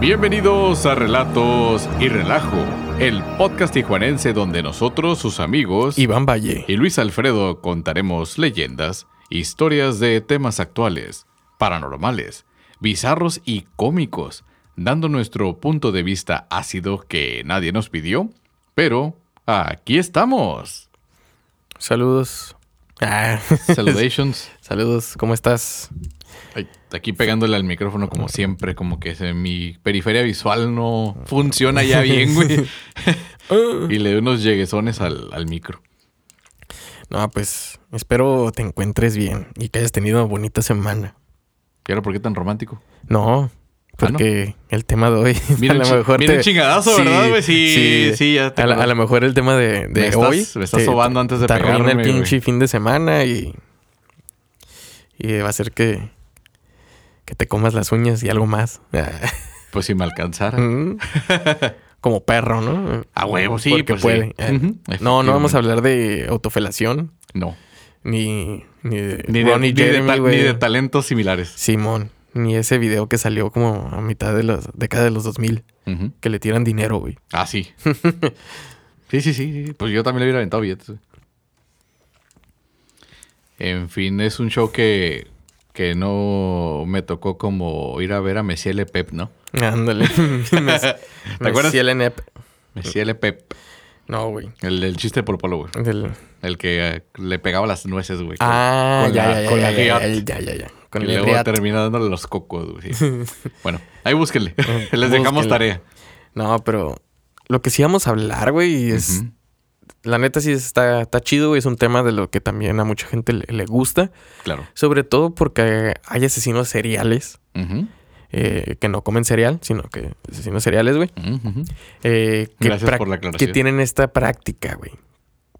Bienvenidos a Relatos y Relajo, el podcast tijuanense donde nosotros, sus amigos, Iván Valle. y Luis Alfredo contaremos leyendas, historias de temas actuales, paranormales, bizarros y cómicos, dando nuestro punto de vista ácido que nadie nos pidió, pero aquí estamos. Saludos. Ah, Salutations. Saludos, ¿cómo estás? Ay, Aquí pegándole al micrófono como siempre, como que se- mi periferia visual no funciona ya bien, güey. y le doy unos lleguesones al, al micro. No, pues espero te encuentres bien y que hayas tenido una bonita semana. ¿Y ahora por qué tan romántico? No, porque el tema de hoy Viene a lo mejor viene te- chingadazo, ¿verdad, güey? Sí, sí, ya te a, la- a lo mejor el tema de, de Me estás- hoy me estás sobando antes de te pegarme, el güey. pinche fin de semana y y va a ser que que te comas las uñas y algo más. Pues si me alcanzara. Mm. Como perro, ¿no? A huevo, sí, Porque pues puede. sí. Eh, No, no vamos a hablar de autofelación. No. Ni, ni de Ni de, Ronnie ni de Jeremy, ta- güey. ni de talentos similares. Simón. Ni ese video que salió como a mitad de la década de los 2000. Ujú. Que le tiran dinero, güey. Ah, sí. sí, sí, sí, sí. Pues yo también le hubiera aventado billetes. En fin, es un show que, que no me tocó como ir a ver a Messier Le Pep, ¿no? Ándale. ¿Te acuerdas? Messier Le Pep. No, güey. El, el chiste por polo, güey. Del- El que eh, le pegaba las nueces, güey. Ah, con ya, la- ya, con ya, la ya, ya, ya, ya. Con y el luego termina dándole los cocos, güey. bueno, ahí búsquenle. Les dejamos tarea. No, pero lo que sí vamos a hablar, güey, es... La neta sí está, está chido, güey. Es un tema de lo que también a mucha gente le, le gusta. Claro. Sobre todo porque hay asesinos seriales. Eh, que no comen cereal, sino que asesinos cereales, güey. Eh, que Gracias por la aclaración. Que tienen esta práctica, güey.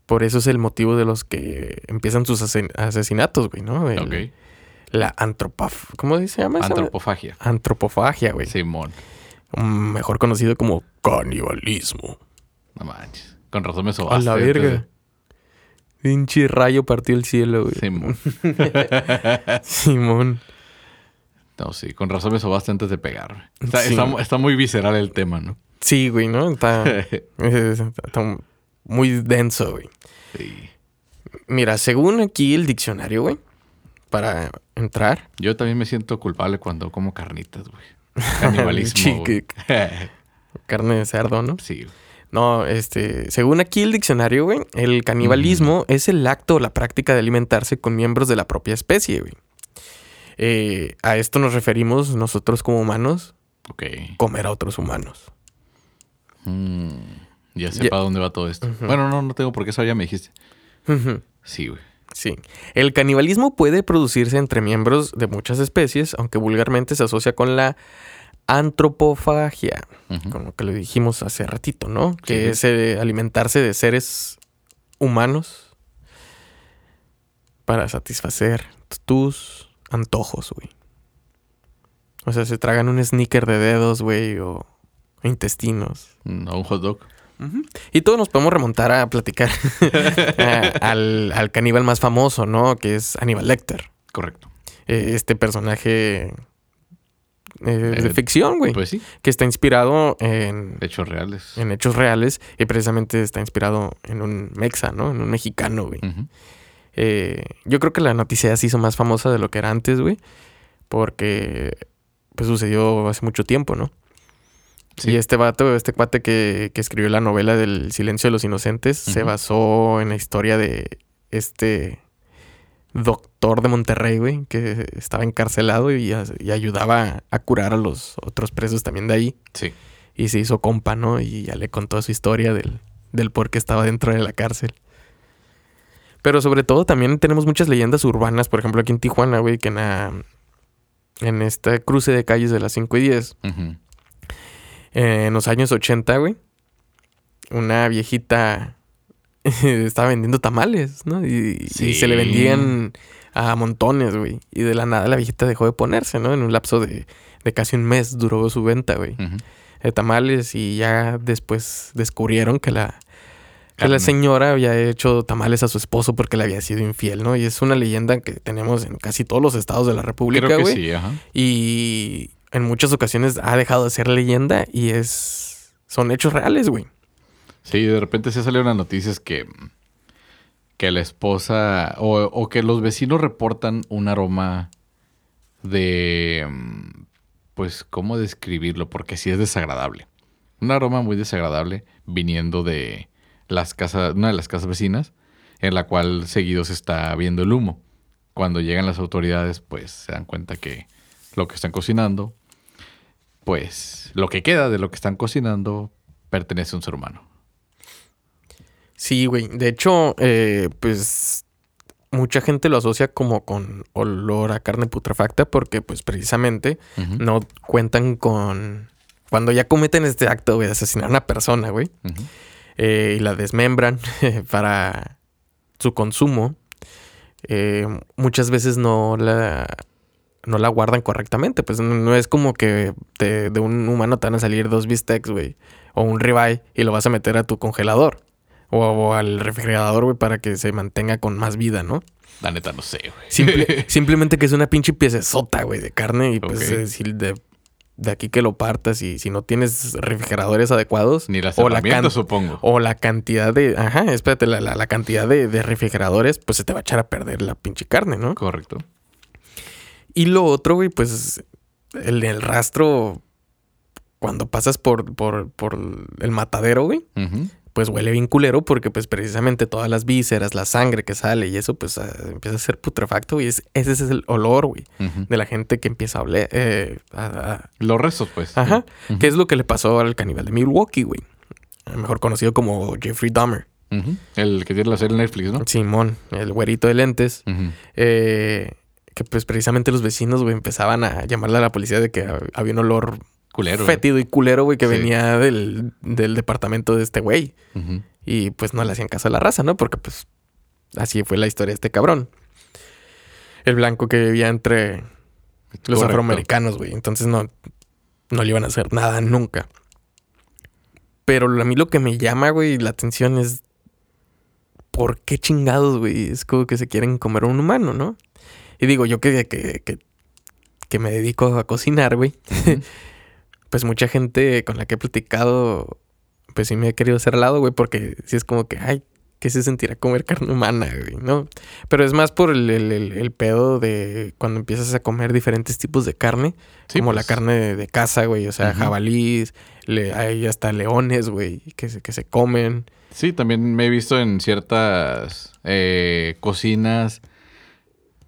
Por eso es el motivo de los que empiezan sus asesinatos, güey, ¿no? El- Ok. La antropaf... ¿Cómo se llama? esa? Antropofagia. Antropofagia, güey. Simón. Mejor conocido como canibalismo. No manches. Con razón me A sobaste. la verga. Pinche rayo partió el cielo, güey. Simón. Simón. No, sí. Con razón me sobaste antes de pegar. Está, Sí. está- está muy visceral el tema, ¿no? Sí, güey, ¿no? Está, está muy denso, güey. Sí. Mira, según aquí el diccionario, güey, para entrar, Yo también me siento culpable cuando como carnitas, güey. Canibalismo. Güey. carne de cerdo, ¿no? sí. güey. No, este, según aquí el diccionario, güey, el canibalismo es el acto o la práctica de alimentarse con miembros de la propia especie, güey. Eh, a esto nos referimos nosotros como humanos, Ok. comer a otros humanos. Mm, ya sé Ya- para dónde va todo esto. Bueno, no, no tengo por qué saber, ya me dijiste. Sí, güey. Sí. El canibalismo puede producirse entre miembros de muchas especies, aunque vulgarmente se asocia con la antropofagia, Ujú. con lo que lo dijimos hace ratito, ¿no? Que Sí. es eh, alimentarse de seres humanos para satisfacer tus antojos, güey. O sea, se tragan un sneaker de dedos, güey, o intestinos. No, un hot dog. Y todos nos podemos remontar a platicar a- al, al caníbal más famoso, ¿no? Que es Aníbal Lecter. Correcto. Eh, este personaje eh, de Eh, ficción, güey. Pues sí, que está inspirado en, hechos reales. en hechos reales y precisamente está inspirado en un mexa, ¿no? En un mexicano, güey. Eh, yo creo que la noticia se hizo más famosa de lo que era antes, güey. Porque pues sucedió hace mucho tiempo, ¿no? Sí. Y este vato, este cuate que, que escribió la novela del Silencio de los Inocentes, se basó en la historia de este doctor de Monterrey, güey, que estaba encarcelado y, y ayudaba a curar a los otros presos también de ahí. Sí. Y se hizo compa, ¿no? Y ya le contó su historia del, del por qué estaba dentro de la cárcel. Pero sobre todo también tenemos muchas leyendas urbanas, por ejemplo aquí en Tijuana, güey, que en, la- en este cruce de calles de las 5 y 10, Ujú. eh, en los años 80, güey, una viejita estaba vendiendo tamales, ¿no? Y, se le vendían a montones, güey. Y de la nada la viejita dejó de ponerse, ¿no? En un lapso de, de casi un mes duró su venta, güey de tamales y ya después descubrieron que la, que la señora había hecho tamales a su esposo porque le había sido infiel, ¿no? Y es una leyenda que tenemos en casi todos los estados de la República, Creo que güey. sí, ajá. Y en muchas ocasiones ha dejado de ser leyenda y es son hechos reales, güey. Sí, de repente se salieron las noticias que, que la esposa o, o que los vecinos reportan un aroma de, pues, ¿cómo describirlo? Porque sí es desagradable. Un aroma muy desagradable viniendo de las casas, una de las casas vecinas, en la cual seguido se está viendo el humo. Cuando llegan las autoridades, pues se dan cuenta que lo que están cocinando, pues lo que queda de lo que están cocinando pertenece a un ser humano. Sí, güey. De hecho, eh, pues mucha gente lo asocia como con olor a carne putrefacta porque pues precisamente no cuentan con... Cuando ya cometen este acto, güey, de asesinar a una persona, güey, eh, y la desmembran para su consumo, eh, muchas veces no la, no la guardan correctamente. Pues no, no es como que te- de un humano te van a salir dos bistecs, güey, o un ribeye y lo vas a meter a tu congelador. O, o al refrigerador, güey, para que se mantenga con más vida, ¿no? La neta no sé, güey. Simple- simplemente que es una pinche piecesota, güey, de carne. Y pues Ok. eh, de, de aquí que lo partas y si no tienes refrigeradores adecuados. Ni las o la, can- supongo. o la cantidad de. Ajá, espérate, la, la- la cantidad de, de refrigeradores, pues se te va a echar a perder la pinche carne, ¿no? Correcto. Y lo otro, güey, pues el, el rastro. Cuando pasas por, por, por el matadero, güey, Ujú. Pues huele bien culero porque pues precisamente todas las vísceras, la sangre que sale y eso pues ah, empieza a ser putrefacto y es, ese es el olor, güey, de la gente que empieza a oler. eh, a- a- Los restos, pues. ajá. ¿Qué es lo que le pasó al caníbal de Milwaukee, güey? Mejor conocido como Jeffrey Dahmer. El que tiene la serie Netflix, ¿no? Simón, el güerito de lentes. Eh, que pues precisamente los vecinos, güey, empezaban a llamarle a la policía de que hab- había un olor Culero. güey. fétido y culero, güey, que Sí. venía del, del departamento de este güey. Y pues no le hacían caso a la raza, ¿no? Porque pues así fue la historia de este cabrón. El blanco que vivía entre los Correcto. afroamericanos, güey. Entonces no, no le iban a hacer nada nunca. Pero a mí lo que me llama, güey, la atención es... ¿Por qué chingados, güey? Es como que se quieren comer a un humano, ¿no? Y digo, yo que, que, que, que me dedico a cocinar, güey. Ujú. pues mucha gente con la que he platicado, pues sí me he querido hacer al lado, güey, porque sí es como que, ay, ¿qué se sentirá comer carne humana, güey? ¿No? Pero es más por el, el- el- el pedo de cuando empiezas a comer diferentes tipos de carne, Sí, como pues. la carne de, de caza, güey, o sea, Ujú. jabalís, le, hay hasta leones, güey, que se, que se comen. Sí, también me he visto en ciertas eh, cocinas,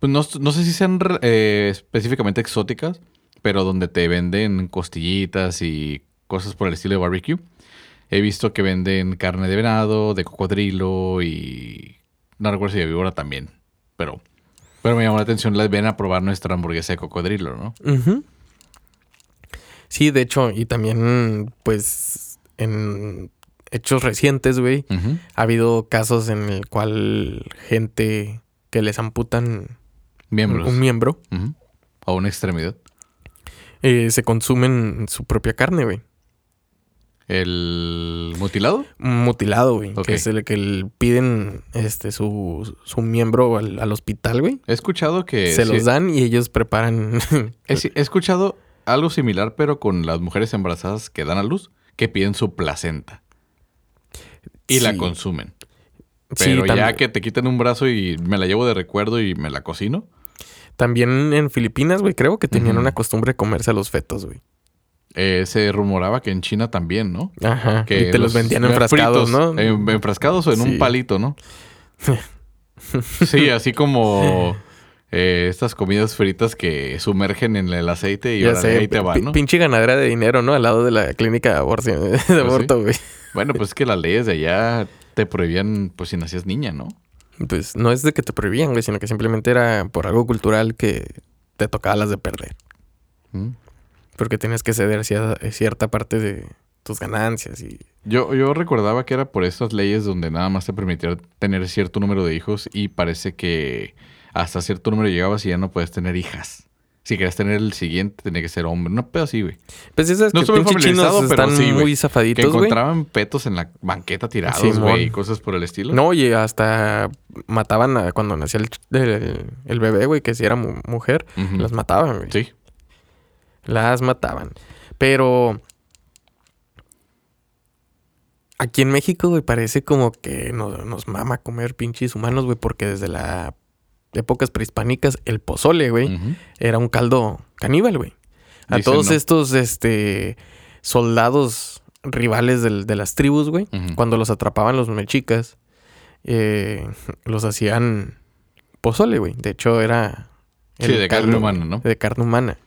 pues no, no sé si sean eh, específicamente exóticas, pero donde te venden costillitas y cosas por el estilo de barbecue. He visto que venden carne de venado, de cocodrilo y no recuerdo si de víbora también, pero, pero me llamó la atención, les ven a probar nuestra hamburguesa de cocodrilo, ¿no? Sí, de hecho, y también, pues, en hechos recientes, güey, ha habido casos en el cual gente que les amputan un- Miembros. un miembro Ujú. O una extremidad. Eh, se consumen su propia carne, güey. ¿El mutilado? Mutilado, güey. Que es el que piden este su, su miembro al, al hospital, güey. He escuchado que... se sí- los dan y ellos preparan. He, he escuchado algo similar, pero con las mujeres embarazadas que dan a luz, que piden su placenta y la consumen. Sí, Pero ya que te quiten un brazo y me la llevo de recuerdo y me la cocino. También en Filipinas, güey, creo que tenían una costumbre de comerse a los fetos, güey. eh, se rumoraba que en China también, ¿no? Ajá. Que y te los, vendían enfrascados, fritos, ¿no? en- enfrascados o en Sí. un palito, ¿no? sí, así como eh, estas comidas fritas que sumergen en el aceite y sé, ahí te va, pi- ¿no? pinche ganadera de dinero, ¿no? Al lado de la clínica de, sí. aborto, güey. Bueno, pues es que las leyes de allá te prohibían, pues si nacías niña, ¿no? Pues no es de que te prohibían, güey, sino que simplemente era por algo cultural que te tocaba las de perder. Mm. Porque tenías que ceder cia- cierta parte de tus ganancias y... Yo, yo recordaba que era por estas leyes donde nada más te permitía tener cierto número de hijos y parece que hasta cierto número llegabas y ya no puedes tener hijas. Si querías tener el siguiente, tenía que ser hombre. No pedo así, güey. Pues esas No que estoy familiarizado, pero están sí, güey. muy Que zafaditos, güey. encontraban petos en la banqueta tirados, Simón. güey, y cosas por el estilo. No, y hasta mataban a- cuando nacía el, el, el bebé, güey, que si era mu- mujer, las mataban, güey. Sí. Las mataban. Pero aquí en México, güey, parece como que nos, nos mama comer pinches humanos, güey, porque desde las épocas prehispánicas el pozole, güey, era un caldo caníbal, güey. A Dicen, todos ¿no? estos, este, soldados rivales del- de las tribus, güey, cuando los atrapaban los mexicas, eh, los hacían pozole, güey. De hecho, era... Sí, de carne humana, ¿no? De carne humana.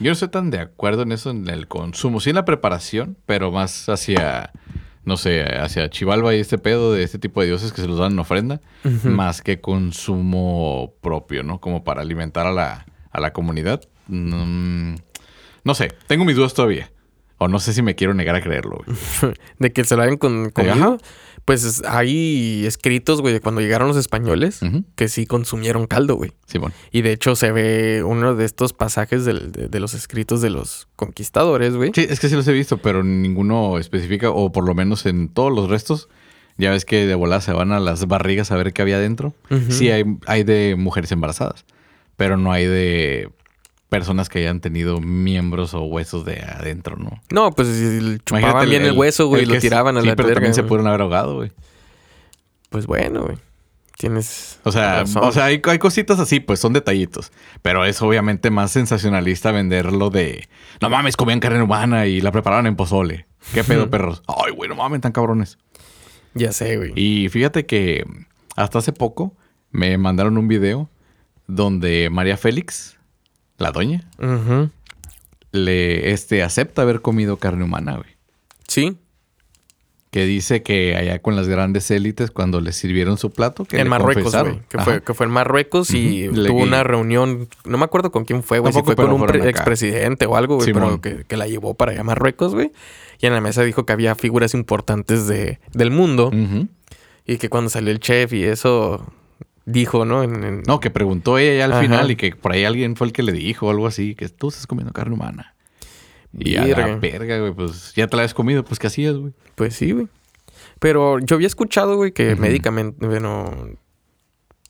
Yo no estoy tan de acuerdo en eso en el consumo. Sí en la preparación, pero más hacia, no sé, hacia Chivalba y este pedo de este tipo de dioses que se los dan en ofrenda, más que consumo propio, ¿no? Como para alimentar a la, a la comunidad. Mm, no sé, tengo mis dudas todavía. O no sé si me quiero negar a creerlo, güey. de que se lo hayan con. Pues hay escritos, güey, de cuando llegaron los españoles que sí consumieron caldo, güey. Simón. Y de hecho se ve uno de estos pasajes del- de, de los escritos de los conquistadores, güey. Sí, es que sí los he visto, pero ninguno especifica, o por lo menos en todos los restos. Ya ves que de volada se van a las barrigas a ver qué había dentro. Sí, hay, hay de mujeres embarazadas, pero no hay de personas que hayan tenido miembros o huesos de adentro, ¿no? No, pues chupaban Imagínate bien el, hueso, güey, y el lo tiraban a sí, la pero también se pudieron haber ahogado, güey. Pues bueno, güey. Tienes. O sea, razón. o sea hay, hay cositas así, pues son detallitos. Pero es obviamente más sensacionalista venderlo de... No mames, comían carne humana y la preparaban en pozole. ¿Qué pedo, perros? Ay, güey, no mames, tan cabrones. Ya sé, güey. Y fíjate que hasta hace poco me mandaron un video donde María Félix, la doña, le este, acepta haber comido carne humana, güey. Sí. Que dice que allá con las grandes élites, cuando le sirvieron su plato, que en le Marruecos, güey. Que Ajá. fue, que fue en Marruecos y. Le- tuvo una reunión. No me acuerdo con quién fue, güey. Si Tampoco, fue con un expresidente o algo, güey. Pero que, que la llevó para allá a Marruecos, güey. Y en la mesa dijo que había figuras importantes de, del mundo. Y que cuando salió el chef y eso dijo, ¿no? En, en- No, que preguntó ella ya al Ajá. final y que por ahí alguien fue el que le dijo o algo así, que tú estás comiendo carne humana. Y a la Verga. güey, pues ya te la has comido, pues ¿qué hacías, güey? Pues sí, güey. Pero yo había escuchado, güey, que Ujú. médicamente, bueno,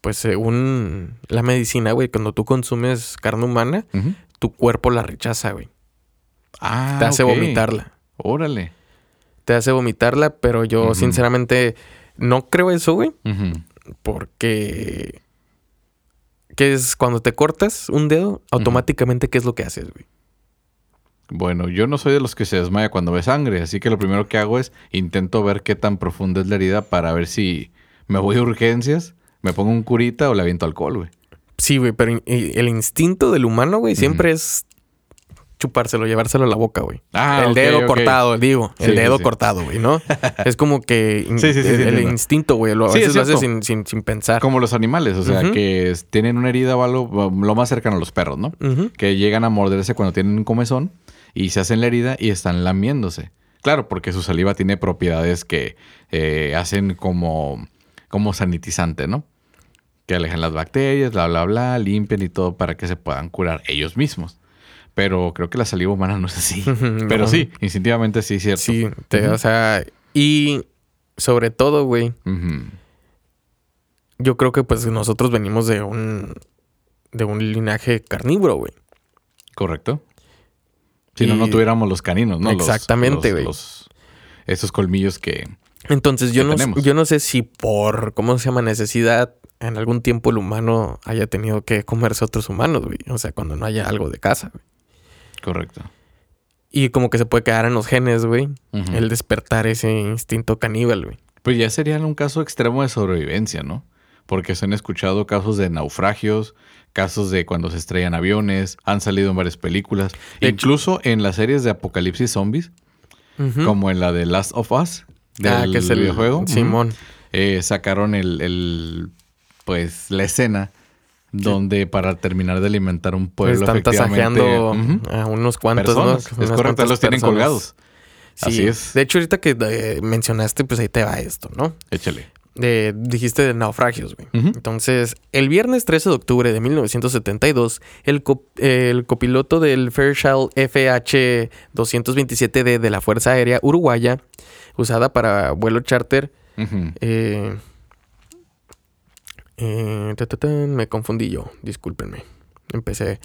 pues según la medicina, güey, cuando tú consumes carne humana, tu cuerpo la rechaza, güey. Ah, Te hace vomitarla. Órale. Te hace vomitarla, pero yo sinceramente no creo eso, güey. Porque... ¿Qué es cuando te cortas un dedo? Automáticamente, ¿qué es lo que haces, güey? Bueno, yo no soy de los que se desmaya cuando ve sangre, así que lo primero que hago es intento ver qué tan profunda es la herida para ver si me voy a urgencias, me pongo un curita o le aviento alcohol, güey. Sí, güey, pero el instinto del humano, güey, siempre es chupárselo, llevárselo a la boca, güey. Ah, el dedo cortado, digo. Sí, el dedo sí. cortado, güey, ¿no? es como que Sí, el, instinto, güey. Lo, a veces lo cierto. sin, sin, sin pensar. Como los animales, o sea, que tienen una herida o algo, lo más cercano a los perros, ¿no? Que llegan a morderse cuando tienen un comezón y se hacen la herida y están lamiéndose. Claro, porque su saliva tiene propiedades que eh, hacen como, como sanitizante, ¿no? Que alejan las bacterias, bla, bla, bla, limpian y todo para que se puedan curar ellos mismos. Pero creo que la saliva humana no es así. Pero sí, instintivamente sí, cierto. Sí, te- o sea, y sobre todo, güey, yo creo que pues nosotros venimos de un de un linaje carnívoro, güey. Correcto. Si no, Y- no tuviéramos los caninos, ¿no? Los- Exactamente, güey. Esos colmillos que... Entonces yo no, tenemos. yo no sé si por, ¿cómo se llama? Necesidad, en algún tiempo el humano haya tenido que comerse otros humanos, güey. O sea, cuando no haya algo de casa, güey. Correcto. Y como que se puede quedar en los genes, güey. El despertar ese instinto caníbal, güey. Pues ya sería un caso extremo de sobrevivencia, ¿no? Porque se han escuchado casos de naufragios, casos de cuando se estrellan aviones, han salido en varias películas, De hecho- incluso en las series de apocalipsis zombies, como en la de Last of Us, del Ah, que es el videojuego. Simón. Eh, sacaron el, el, pues, la escena donde para terminar de alimentar un pueblo están tasajeando a unos cuantos, personas. ¿no? Es Unas correcto, los tienen personas. colgados. Sí. Así es. De hecho, ahorita que eh, mencionaste, pues ahí te va esto, ¿no? Échale. De- dijiste de naufragios, güey. Entonces, el viernes 13 de octubre de 1972, el, co- el copiloto del Fairchild FH-227D de la Fuerza Aérea Uruguaya, usada para vuelo charter, eh, eh, ta, ta, ta, me confundí yo, discúlpenme. Empecé.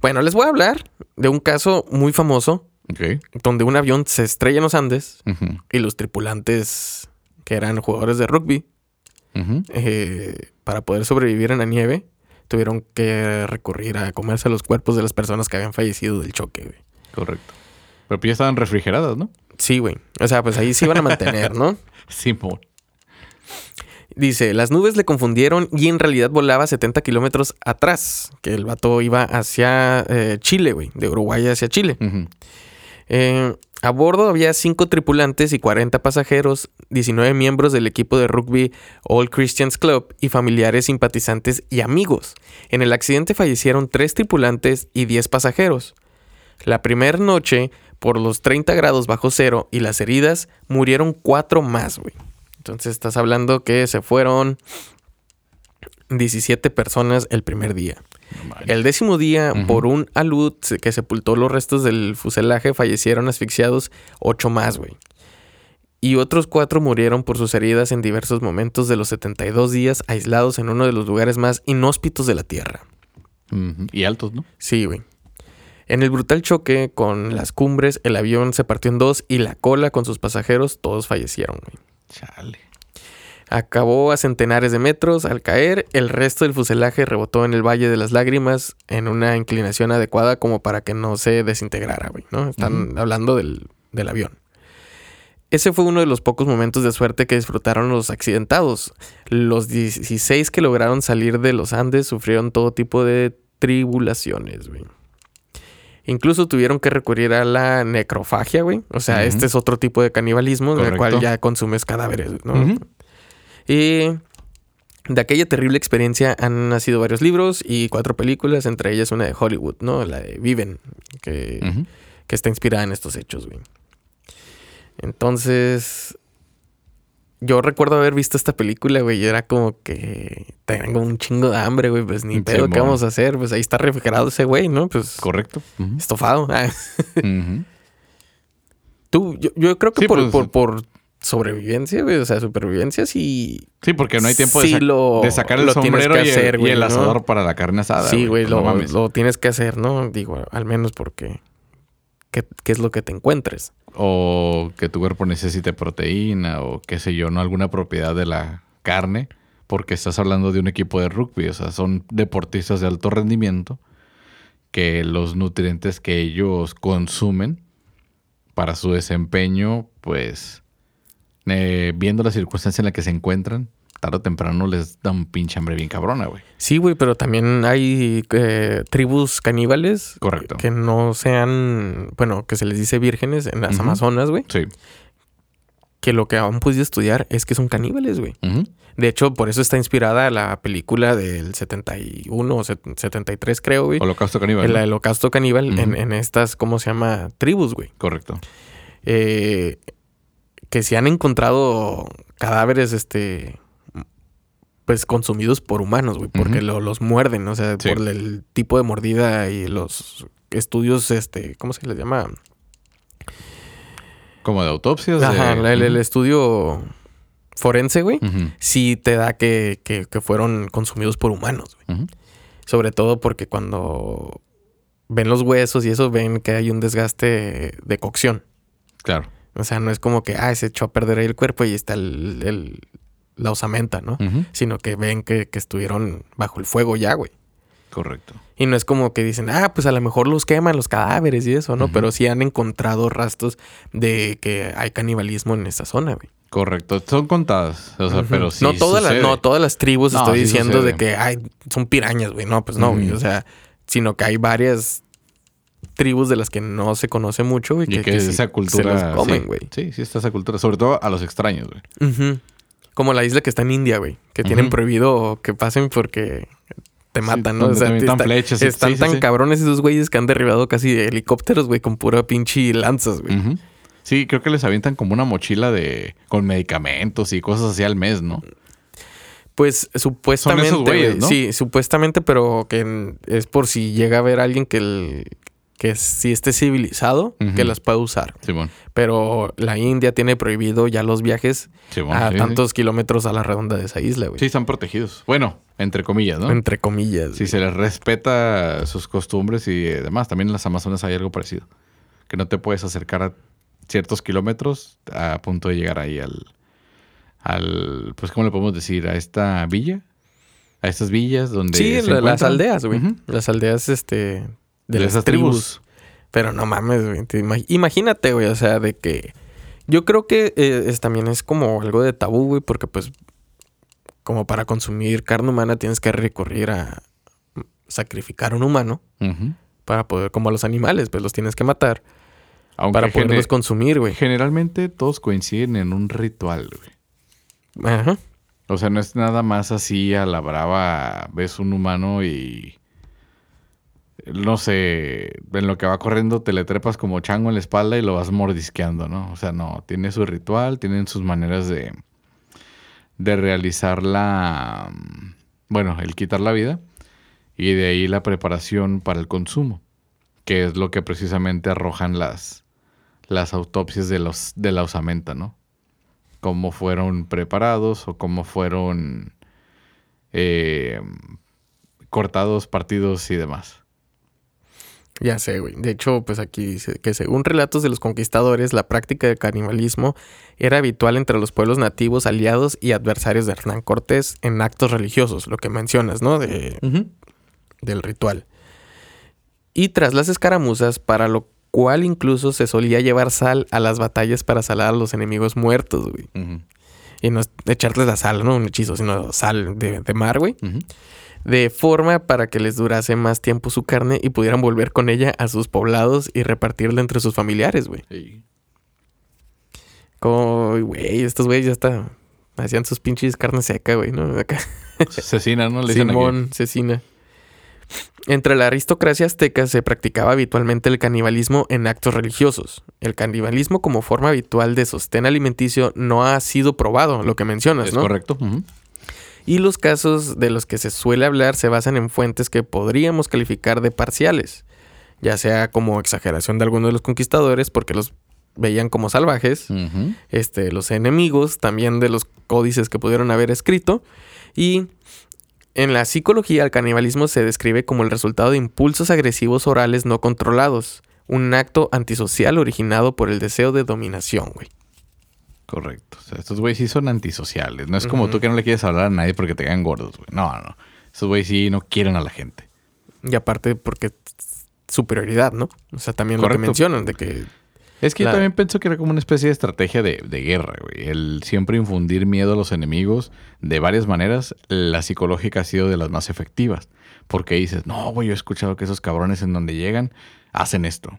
Bueno, les voy a hablar de un caso muy famoso donde un avión se estrella en los Andes y los tripulantes, que eran jugadores de rugby, eh, para poder sobrevivir en la nieve, tuvieron que recurrir a comerse los cuerpos de las personas que habían fallecido del choque, güey. Correcto. Pero pues ya estaban refrigeradas, ¿no? Sí, güey. O sea, pues ahí se iban a mantener, ¿no? Simón. Dice, las nubes le confundieron y en realidad volaba 70 kilómetros atrás, que el vato iba hacia eh, Chile, güey, de Uruguay hacia Chile. Eh, a bordo había 5 tripulantes y 40 pasajeros, 19 miembros del equipo de rugby All Christians Club y familiares, simpatizantes y amigos. En el accidente fallecieron 3 tripulantes y 10 pasajeros. La primera noche, por los 30 grados bajo cero y las heridas, murieron 4 más, güey. Entonces estás hablando que se fueron 17 personas el primer día. El décimo día, por un alud que sepultó los restos del fuselaje, fallecieron asfixiados ocho más, güey. Y otros cuatro murieron por sus heridas en diversos momentos de los 72 días aislados en uno de los lugares más inhóspitos de la Tierra. Y altos, ¿no? Sí, güey. En el brutal choque con las cumbres, el avión se partió en dos y la cola con sus pasajeros, todos fallecieron, güey. Chale. Acabó a centenares de metros. Al caer, el resto del fuselaje rebotó en el Valle de las Lágrimas en una inclinación adecuada como para que no se desintegrara, güey, ¿no? Están hablando del, del avión. Ese fue uno de los pocos momentos de suerte que disfrutaron los accidentados. Los 16 que lograron salir de los Andes sufrieron todo tipo de tribulaciones, güey. Incluso tuvieron que recurrir a la necrofagia, güey. O sea, este es otro tipo de canibalismo en el cual ya consumes cadáveres, ¿no? Y de aquella terrible experiencia han nacido varios libros y cuatro películas, entre ellas una de Hollywood, ¿no? La de Viven, que, que está inspirada en estos hechos, güey. Entonces, yo recuerdo haber visto esta película, güey, y era como que tengo un chingo de hambre, güey, pues ni Sí, pedo, ¿qué vamos a hacer? Pues ahí está refrigerado ese güey, ¿no? Pues Correcto. Estofado. Ah. Tú, yo, yo creo que Sí, por, pues, por, por sobrevivencia, güey, o sea, supervivencia sí... Sí, porque no hay tiempo de, lo- sacar el lo sombrero que y, el- hacer, y güey, el ¿no? asador para la carne asada. Sí, güey, Pues lo, no lo tienes que hacer, ¿no? Digo, al menos porque... ¿Qué, es lo que te encuentres? O que tu cuerpo necesite proteína o qué sé yo, no alguna propiedad de la carne, porque estás hablando de un equipo de rugby, o sea, son deportistas de alto rendimiento que los nutrientes que ellos consumen para su desempeño, pues eh, viendo la circunstancia en la que se encuentran, tarde o temprano les da un pinche hambre bien cabrona, güey. Sí, güey, pero también hay eh, tribus caníbales Correcto. que no sean, bueno, que se les dice vírgenes en las. Amazonas, güey, Sí. que lo que han podido estudiar es que son caníbales, güey. De hecho, por eso está inspirada la película del 71 o set- 73, creo, güey. Holocausto caníbal. El ¿no? holocausto caníbal en estas, ¿cómo se llama? Tribus, güey. Correcto. eh, que se han encontrado cadáveres, este, pues consumidos por humanos, güey, porque lo- los muerden, o sea, Sí. por el tipo de mordida y los estudios, este, ¿cómo se les llama? Como de autopsias. de- Ajá, el, estudio forense, güey, sí te da que, que, que fueron consumidos por humanos, güey. Sobre todo porque cuando ven los huesos y eso, ven que hay un desgaste de cocción. Claro. O sea, no es como que, ah, se echó a perder ahí el cuerpo y está el, el- la osamenta, ¿no? Sino que ven que, que estuvieron bajo el fuego ya, güey. Correcto. Y no es como que dicen, ah, pues a lo mejor los queman los cadáveres y eso, ¿no? Pero sí han encontrado rastros de que hay canibalismo en esta zona, güey. Correcto. Son contadas. O sea, pero sí. no, todas las, no todas las tribus No, estoy sí diciendo sucede. de que ay, son pirañas, güey. No, pues no, güey. O sea, sino que hay varias tribus de las que no se conoce mucho, güey. Y que, esa cultura. Se los comen, sí. güey. Sí, sí, está esa cultura. Sobre todo a los extraños, güey. Ujú. Como la isla que está en India, güey. Que tienen prohibido que pasen porque te Sí, matan, ¿no? flechas y- están sí, sí, tan cabrones esos güeyes que han derribado casi helicópteros, güey, con pura pinche lanzas, güey. Sí, creo que les avientan como una mochila de con medicamentos y cosas así al mes, ¿no? Pues supuestamente, güeyes, güey, ¿no? sí, supuestamente, pero que es por si llega a haber alguien que, el- que si esté civilizado, que las pueda usar. Simón. Pero la India tiene prohibido ya los viajes a sí, tantos kilómetros a la redonda de esa isla, Sí. güey. Sí, están protegidos. Bueno, entre comillas, ¿no? Entre comillas. Si se les respeta sus costumbres y demás. También en las Amazonas hay algo parecido. Que no te puedes acercar a ciertos kilómetros a punto de llegar ahí al... al pues, ¿cómo le podemos decir? A esta villa. A estas villas donde... Sí, se la- las aldeas, güey. Las aldeas, este, de, De, las esas tribus. tribus. Pero no mames, güey. te ima- Imagínate, güey, o sea, de que... Yo creo que eh, es, también es como algo de tabú, güey, porque pues como para consumir carne humana tienes que recurrir a sacrificar a un humano para poder, como a los animales, pues los tienes que matar Aunque para poderlos consumir, güey. generalmente todos coinciden en un ritual, güey. Ajá. O sea, no es nada más así a la brava, ves un humano y... No sé, en lo que va corriendo te le trepas como chango en la espalda y lo vas mordisqueando, ¿no? O sea, no, tiene su ritual, tienen sus maneras de, de realizar la... Bueno, el quitar la vida y de ahí la preparación para el consumo, que es lo que precisamente arrojan las, las autopsias de, los, de la osamenta, ¿no? cómo fueron preparados o cómo fueron eh, cortados, partidos y demás. Ya sé, güey. De hecho, pues aquí dice que según relatos de los conquistadores, la práctica del canibalismo era habitual entre los pueblos nativos, aliados y adversarios de Hernán Cortés en actos religiosos, lo que mencionas, ¿no? De, del ritual. Y tras las escaramuzas, para lo cual incluso se solía llevar sal a las batallas para salar a los enemigos muertos, güey. Y no es echarles la sal, no un hechizo, sino sal de, de mar, güey. De forma para que les durase más tiempo su carne y pudieran volver con ella a sus poblados y repartirla entre sus familiares, güey. Sí. Como, güey, estos güeyes ya está. Hacían sus pinches carne seca, güey, ¿no? Acá. Cecina, ¿no? Le. Simón, cecina. Entre la aristocracia azteca se practicaba habitualmente el canibalismo en actos religiosos. El canibalismo como forma habitual de sostén alimenticio no ha sido probado, lo que mencionas, Es ¿no? correcto. ujú. Y los casos de los que se suele hablar se basan en fuentes que podríamos calificar de parciales, ya sea como exageración de algunos de los conquistadores porque los veían como salvajes, este, los enemigos también de los códices que pudieron haber escrito y en la psicología el canibalismo se describe como el resultado de impulsos agresivos orales no controlados, un acto antisocial originado por el deseo de dominación, güey. Correcto. O sea, estos güeyes sí son antisociales. No es como tú que no le quieres hablar a nadie porque te quedan gordos, güey. No, no. Estos güeyes sí no quieren a la gente. Y aparte porque superioridad, ¿no? O sea, también lo que mencionan de que Es que La- yo también pienso que era como una especie de estrategia de, de guerra, güey. El siempre infundir miedo a los enemigos de varias maneras. La psicológica ha sido de las más efectivas. Porque dices, no, güey, yo he escuchado que esos cabrones en donde llegan hacen esto.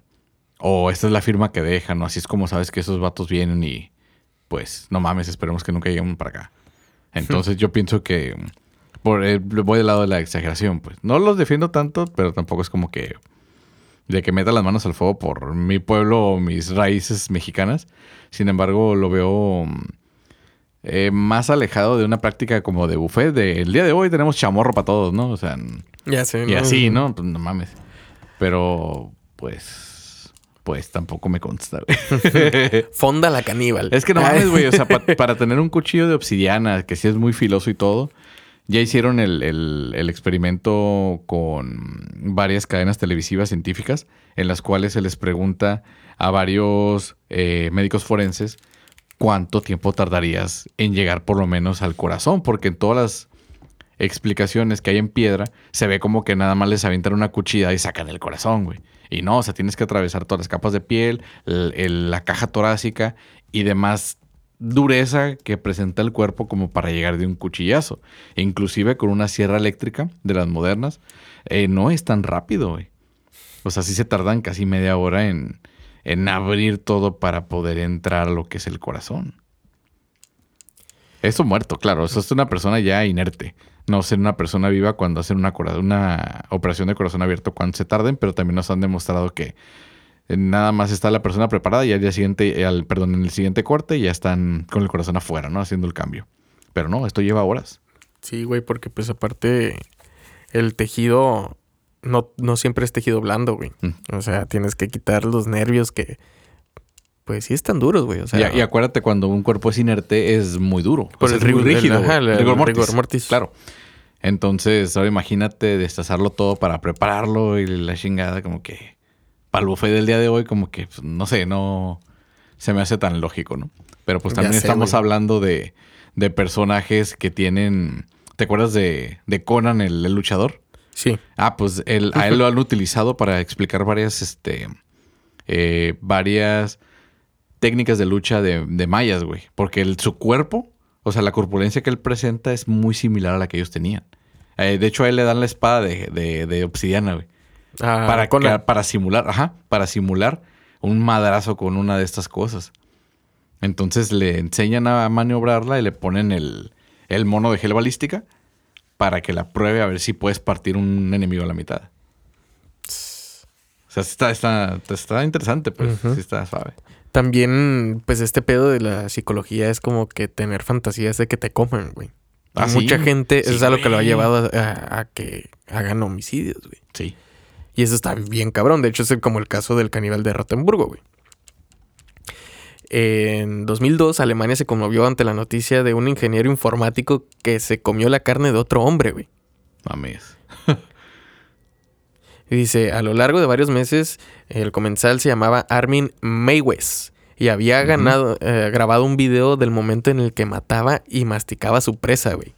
O esta es la firma que dejan, o así es como sabes que esos vatos vienen y pues no mames, esperemos que nunca lleguen para acá. Entonces yo pienso que por, eh, voy del lado de la exageración, pues. No los defiendo tanto, pero tampoco es como que de que meta las manos al fuego por mi pueblo o mis raíces mexicanas. Sin embargo, lo veo eh, más alejado de una práctica como de buffet. De el día de hoy tenemos chamorro para todos, ¿no? O sea, ya sé, y así, ¿no? Pues no mames. Pero, pues, pues tampoco me consta. güey. Fonda la caníbal. Es que no mames, güey. O sea, pa- para tener un cuchillo de obsidiana, que sí es muy filoso y todo, ya hicieron el, el- el experimento con varias cadenas televisivas científicas, en las cuales se les pregunta a varios eh, médicos forenses cuánto tiempo tardarías en llegar por lo menos al corazón, porque en todas las explicaciones que hay en piedra, se ve como que nada más les avientan una cuchilla y sacan el corazón, güey. Y no, o sea, tienes que atravesar todas las capas de piel, el- el- la caja torácica y demás dureza que presenta el cuerpo como para llegar de un cuchillazo. Inclusive con una sierra eléctrica de las modernas, eh, no es tan rápido, güey. O sea, sí se tardan casi media hora en, en abrir todo para poder entrar a lo que es el corazón. Eso muerto, claro. Eso es una persona ya inerte. No ser una persona viva cuando hacen una, operación de corazón abierto cuando se tarden, pero también nos han demostrado que nada más está la persona preparada y al día siguiente, eh, al, perdón, en el siguiente corte ya están con el corazón afuera, ¿no? Haciendo el cambio. Pero no, esto lleva horas. Sí, güey, porque pues aparte el tejido no, no siempre es tejido blando, güey. Mm. O sea, tienes que quitar los nervios que, pues sí están duros, güey. O sea, y, y acuérdate, cuando un cuerpo es inerte, es muy duro. Por O sea, el es muy rigor- el- rígido. ajá, güey. el- rigor, el mortis. rigor mortis. Claro. Entonces, ahora imagínate destazarlo todo para prepararlo y la chingada, como que para el buffet del día de hoy, como que, pues, no sé, no se me hace tan lógico, ¿no? Pero pues también sé, estamos güey. hablando de, de personajes que tienen. ¿Te acuerdas de, de Conan, el, el luchador? sí. Ah, pues él, a él lo han utilizado para explicar varias, este, eh, varias técnicas de lucha de, de mayas, güey. Porque el- su cuerpo, o sea, la corpulencia que él presenta es muy similar a la que ellos tenían. Eh, de hecho, a él le dan la espada de, de- de obsidiana, güey. Ah, para, para simular, ajá, para simular un madrazo con una de estas cosas. Entonces le enseñan a maniobrarla y le ponen el, el mono de gel balística para que la pruebe a ver si puedes partir un enemigo a la mitad. O sea, sí está, está, está interesante, pues. Ujú. Sí está suave. También, pues este pedo de la psicología es como que tener fantasías de que te coman, güey. A Ah, mucha sí. gente Sí, es a lo que lo ha llevado a, que hagan homicidios, güey. Sí. Y eso está bien cabrón. De hecho, es como el caso del caníbal de Rotenburgo, güey. En 2002, Alemania se conmovió ante la noticia de un ingeniero informático que se comió la carne de otro hombre, güey. Mames. Y dice, a lo largo de varios meses, el comensal se llamaba Armin Maywes y había ganado, eh, grabado un video del momento en el que mataba y masticaba su presa, güey.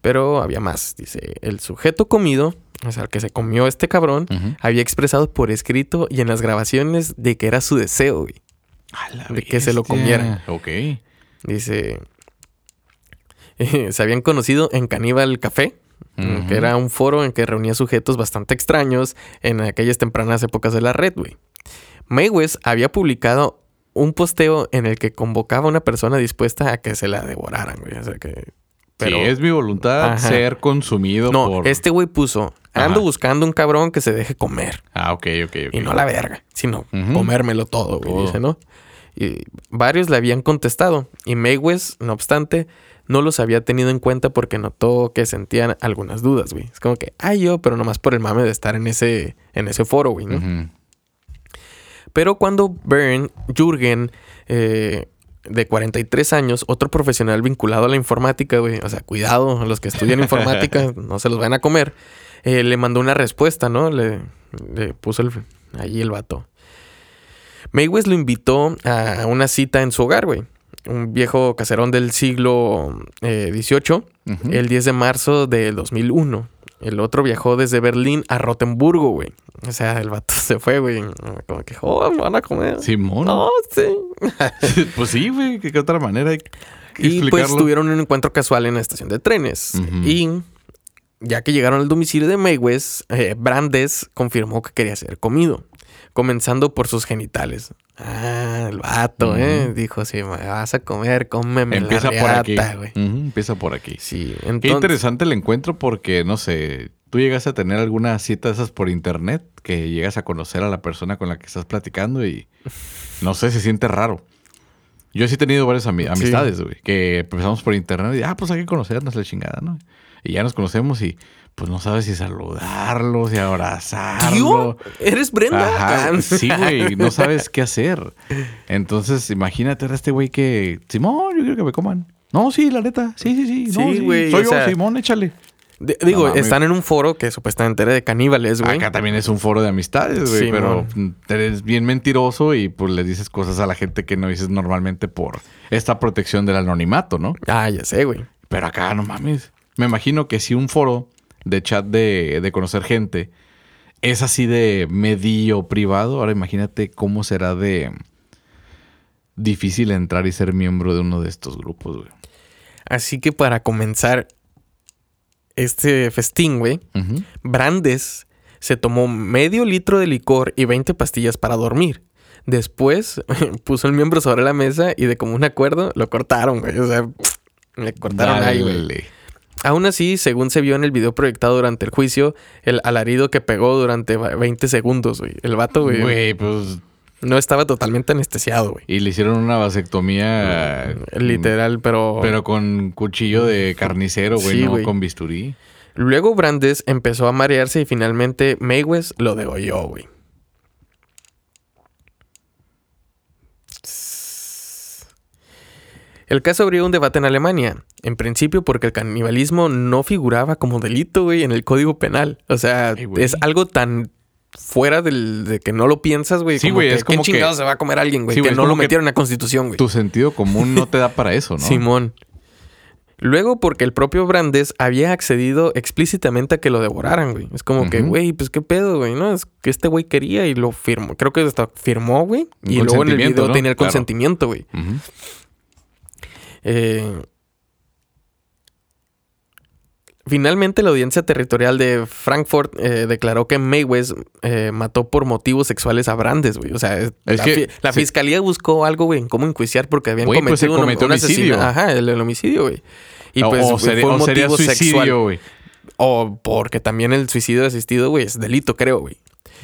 Pero había más. Dice, el sujeto comido, o sea, el que se comió este cabrón, había expresado por escrito y en las grabaciones de que era su deseo, güey. A la De que se lo bestia. comieran. Ok. Dice, se habían conocido en Caníbal Café, Que era un foro en que reunía sujetos bastante extraños en aquellas tempranas épocas de la red, güey. Maywes había publicado un posteo en el que convocaba a una persona dispuesta a que se la devoraran, güey. O sea que... Pero, sí, es mi voluntad Ajá. ser consumido no, por... este güey puso, ando Ajá. buscando un cabrón que se deje comer. Ah, ok, ok, ok. Y no la verga, sino comérmelo todo, güey, Todo. dice, ¿no? Y varios le habían contestado. Y Maywes, no obstante, no los había tenido en cuenta porque notó que sentían algunas dudas, güey. Es como que, ay, yo, pero nomás por el mame de estar en ese, en ese foro, güey, ¿no? Pero cuando Bern Jürgen, eh, de 43 años, otro profesional vinculado a la informática, güey, o sea, cuidado, a los que estudian informática, no se los van a comer, eh, le mandó una respuesta, ¿no? Le, le puso el, ahí el vato. Maywes lo invitó a una cita en su hogar, güey. Un viejo caserón del siglo eh, XVIII, Ujú. el 10 de marzo del 2001. El otro viajó desde Berlín a Rotemburgo, güey. O sea, el vato se fue, güey. Como que, oh, me van a comer. Simón. No, sí. pues sí, güey. ¿Qué, qué otra manera hay que Y pues tuvieron un encuentro casual en la estación de trenes. Y ya que llegaron al domicilio de Maywes, eh, Brandes confirmó que quería ser comido. Comenzando por sus genitales. Ah, el vato. ¿eh? Dijo, si me vas a comer, cómeme Empieza la por aquí. riata, güey. Ujú, Empieza por aquí. Sí, Qué entonces... interesante el encuentro porque, no sé, tú llegas a tener alguna cita de esas por internet que llegas a conocer a la persona con la que estás platicando y, no sé, se siente raro. Yo sí he tenido varias ami- amistades, güey, que empezamos por internet y, ah, pues hay que conocernos la chingada, ¿no? Y ya nos conocemos y, pues no sabes si saludarlo, si abrazarlo. ¿Tío? ¿Eres Brenda? Ajá, Ah, sí, güey, no sabes qué hacer. Entonces, imagínate a este güey que, Simón, yo quiero que me coman. No, sí, la neta, sí, sí, sí. no, Sí, güey, Soy yo, sea, Simón, échale. Digo, No están en un foro que supuestamente era de caníbales, güey. Acá también es un foro de amistades, güey, Sí, pero eres bien mentiroso y pues le dices cosas a la gente que no dices normalmente por esta protección del anonimato, ¿no? Ah, ya sé, güey. Pero acá, no mames. Me imagino que si un foro de chat de, de conocer gente es así de medio privado, ahora imagínate cómo será de difícil entrar y ser miembro de uno de estos grupos, güey. Así que para comenzar este festín, güey. Brandes se tomó medio litro de licor y 20 pastillas para dormir. Después puso el miembro sobre la mesa y de común acuerdo lo cortaron, güey. O sea, le cortaron ahí, güey. Aún así, según se vio en el video proyectado durante el juicio, el alarido que pegó durante 20 segundos, güey. El vato, güey, Güey, pues. no estaba totalmente anestesiado, güey. Y le hicieron una vasectomía. Literal, pero... Pero con cuchillo de carnicero, güey, Sí, no con bisturí. Luego Brandes empezó a marearse y finalmente Mayweather lo degolló, güey. El caso abrió un debate en Alemania. En principio porque el canibalismo no figuraba como delito, güey, en el Código Penal. O sea, Ay, es algo tan fuera del, de que no lo piensas, güey. Sí, güey, es como ¿qué que- chingados se va a comer alguien, güey? Sí, que no lo metieron en la Constitución, güey. Tu sentido común no te da para eso, ¿no? Simón. Luego porque el propio Brandes había accedido explícitamente a que lo devoraran, güey. Es como que, güey, pues qué pedo, güey, ¿no? Es que este güey quería y lo firmó. Creo que hasta firmó, güey. Y luego en el video ¿no? tenía el Claro. consentimiento, güey. Eh, Finalmente, la audiencia territorial de Frankfurt eh, declaró que Mayweather eh, mató por motivos sexuales a Brandes, güey. O sea, es- la, que- fi- la sí. fiscalía buscó algo, güey, en cómo enjuiciar porque habían Güey, pues se cometido un- cometió un homicidio. Ajá, el, el homicidio, güey. Y pues o fue sería, un o sería motivo suicidio, sexual. güey. O porque también el suicidio asistido, güey, es delito, creo, güey.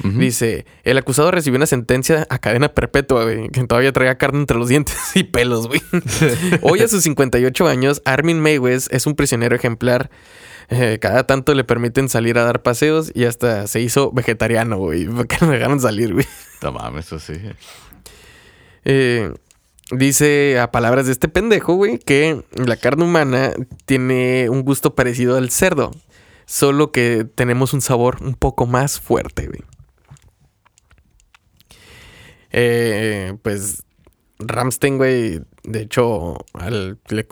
Dice, el acusado recibió una sentencia a cadena perpetua, güey, que todavía traía carne entre los dientes y pelos, güey. Hoy a sus 58 años, Armin Mayweather es un prisionero ejemplar. Eh, cada tanto le permiten salir a dar paseos y hasta se hizo vegetariano, güey, porque no dejaron salir, güey. No mames, eso sí. Eh, dice a palabras de este pendejo, güey, que la carne humana tiene un gusto parecido al cerdo, solo que tenemos un sabor un poco más fuerte, güey. Eh, pues Ramstein, güey, de hecho, al- le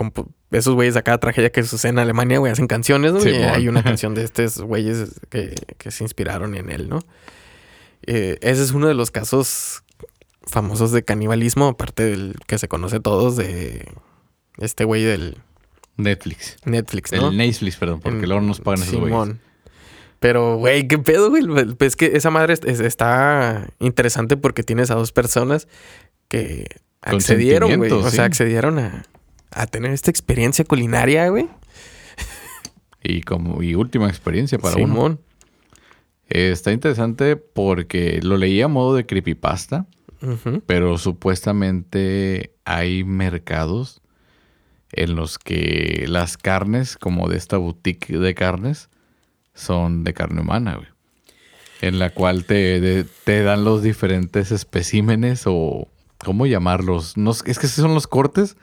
esos güeyes de cada tragedia que sucede en Alemania, güey, hacen canciones, ¿no? Y hay una canción de estos güeyes que, que se inspiraron en él, ¿no? Eh, ese es uno de los casos famosos de canibalismo, aparte del que se conoce todos de este güey del Netflix. Netflix, ¿no? El Netflix, perdón, porque En- luego nos pagan esos güeyes. Pero, güey, ¿qué pedo, güey? Pues es que esa madre es- es- está interesante porque tienes a dos personas que accedieron, güey. O sí. sea, accedieron a, a tener esta experiencia culinaria, güey. Y como y última experiencia para uno. Simón. Eh, está interesante porque lo leí a modo de creepypasta, pero supuestamente hay mercados en los que las carnes, como de esta boutique de carnes, son de carne humana, güey. En la cual te, te dan los diferentes especímenes o... ¿Cómo llamarlos? No, es que son los cortes,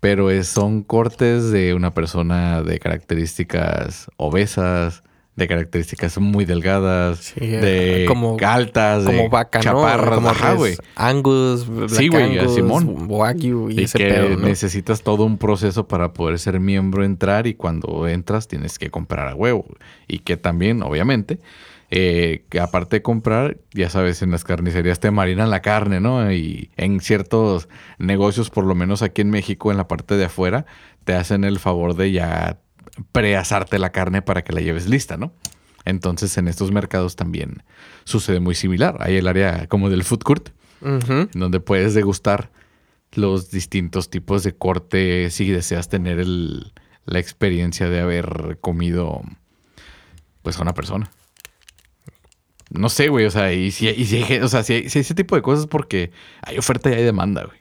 pero son cortes de una persona de características obesas, de características muy delgadas, Sí, de eh, como- altas, de Como vaca, ¿no? chaparras, Como güey. Angus, Black Sí, güey, a Angus, Simón. Wagyu y, Y ese que pedo, ¿no? necesitas todo un proceso para poder ser miembro, entrar y cuando entras tienes que comprar a huevo. Y que también, obviamente, eh, que aparte de comprar, ya sabes, en las carnicerías te marinan la carne, ¿no? Y en ciertos negocios, por lo menos aquí en México, en la parte de afuera, te hacen el favor de ya preasarte la carne para que la lleves lista, ¿no? Entonces en estos mercados también sucede muy similar. Hay el área como del food court, donde puedes degustar los distintos tipos de corte si deseas tener el- la experiencia de haber comido pues a una persona. No sé, güey, o sea, y si, y si hay, o sea, si hay, si hay ese tipo de cosas porque hay oferta y hay demanda, güey.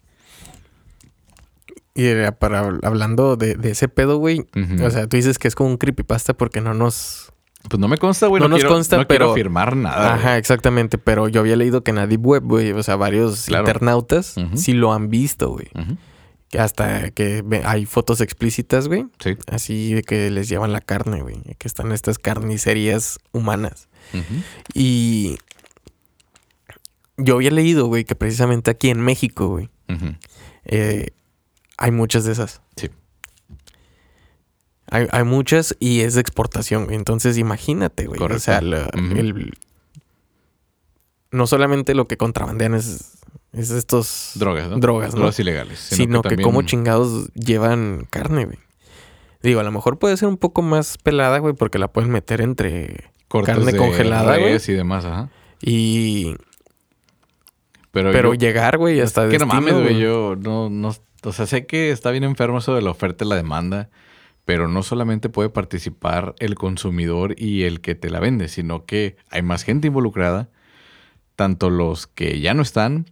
Y era para hablando de, de ese pedo, güey. O sea, tú dices que es como un creepypasta porque no nos. Pues no me consta, güey. No No, nos quiero, consta, no pero- afirmar nada. Ajá, güey. exactamente. Pero yo había leído que en la Deep Web, güey, o sea, varios Claro. internautas sí lo han visto, güey. Que hasta que hay fotos explícitas, güey. Sí. Así de que les llevan la carne, güey. Que están estas carnicerías humanas. Y yo había leído, güey, que precisamente aquí en México, güey, eh, hay muchas de esas. Sí. Hay, hay muchas y es de exportación. Entonces, imagínate, güey. O sea, la- el- no solamente lo que contrabandean es, es estos Drogas, ¿no? drogas, ¿no? Drogas ilegales. sino que, también- como chingados llevan carne, güey. Digo, a lo mejor puede ser un poco más pelada, güey, porque la pueden meter entre cortes carne de congelada, güey. y demás, ajá. y Pero, pero yo- llegar, güey, hasta que no destino, mames, güey. Yo no, no, o sea, sé que está bien enfermo eso de la oferta y la demanda, pero no solamente puede participar el consumidor y el que te la vende, sino que hay más gente involucrada, tanto los que ya no están,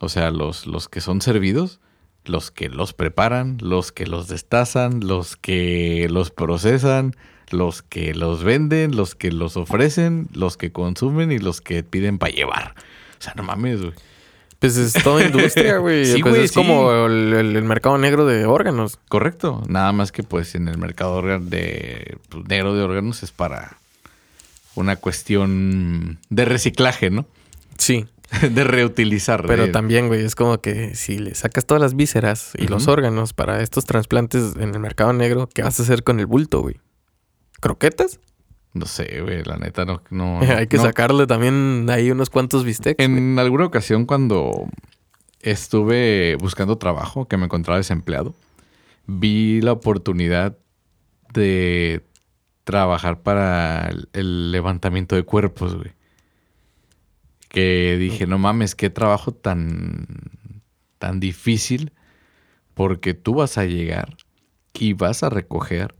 o sea, los, los que son servidos, los que los preparan, los que los destazan, los que los procesan, los que los venden, los que los ofrecen, los que consumen y los que piden para llevar. O sea, no mames, güey. Pues es toda industria, güey. Sí, Pues güey, es sí. como el, el- el mercado negro de órganos. Correcto. Nada más que pues en el mercado de pues, negro de órganos es para una cuestión de reciclaje, ¿no? Sí. de reutilizar. Pero de- también, güey, es como que si le sacas todas las vísceras y los órganos para estos trasplantes en el mercado negro, ¿qué vas a hacer con el bulto, güey? ¿Croquetas? No sé, güey, la neta no. no Hay que no. sacarle también ahí unos cuantos bistecs. güey. En alguna ocasión cuando estuve buscando trabajo, que me encontraba desempleado, vi la oportunidad de trabajar para el, el levantamiento de cuerpos, güey. Que dije, no mames, qué trabajo tan, tan difícil, porque tú vas a llegar y vas a recoger,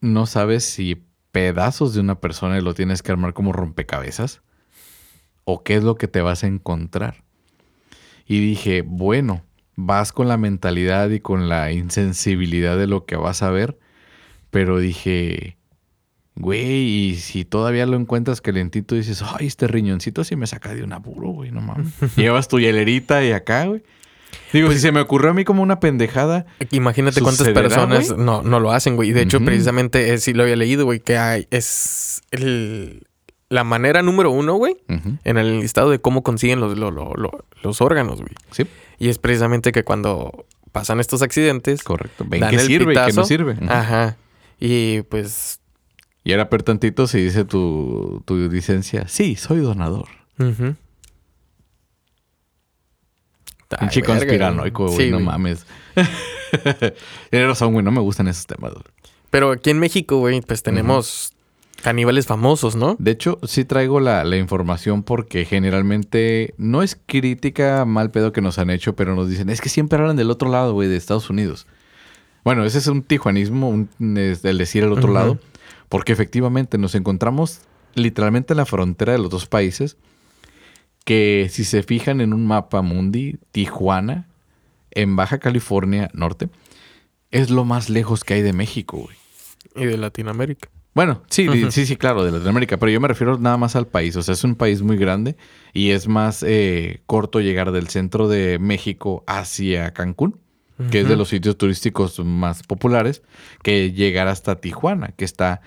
no sabes si pedazos de una persona y lo tienes que armar como rompecabezas o qué es lo que te vas a encontrar. Y dije, bueno, vas con la mentalidad y con la insensibilidad de lo que vas a ver, pero dije, güey, y si todavía lo encuentras calentito, dices, ay, este riñoncito sí me saca de un apuro, güey, no mames. Llevas tu hielerita y acá, güey. Digo, si se me ocurrió a mí como una pendejada, Imagínate cuántas ¿Sucederá, personas no, no lo hacen, güey. De hecho, precisamente eh, sí lo había leído, güey, que hay, es el- la manera número uno, güey, en el listado de cómo consiguen los, lo- lo- lo- los órganos, güey. sí, Y es precisamente que cuando pasan estos accidentes, correcto. Ven el sirve y qué no pitazo. sirve. Ajá. Y pues. Y ahora per tantito si dice tu, tu licencia, sí, soy donador. Ay, Pinche conspiranoico, güey, Sí, no mames. Tienes razón, güey, no me gustan esos temas. güey. Pero aquí en México, güey, pues tenemos caníbales famosos, ¿no? De hecho, sí traigo la, la información porque generalmente no es crítica mal pedo que nos han hecho, pero nos dicen, es que siempre hablan del otro lado, güey, de Estados Unidos. Bueno, ese es un tijuanismo, un, es el decir el otro lado, porque efectivamente nos encontramos literalmente en la frontera de los dos países, que si se fijan en un mapa mundi, Tijuana, en Baja California Norte, es lo más lejos que hay de México, güey. Y de Latinoamérica. Bueno, sí, sí, sí, claro, de Latinoamérica, pero yo me refiero nada más al país. O sea, es un país muy grande y es más eh, corto llegar del centro de México hacia Cancún, que es de los sitios turísticos más populares, que llegar hasta Tijuana, que está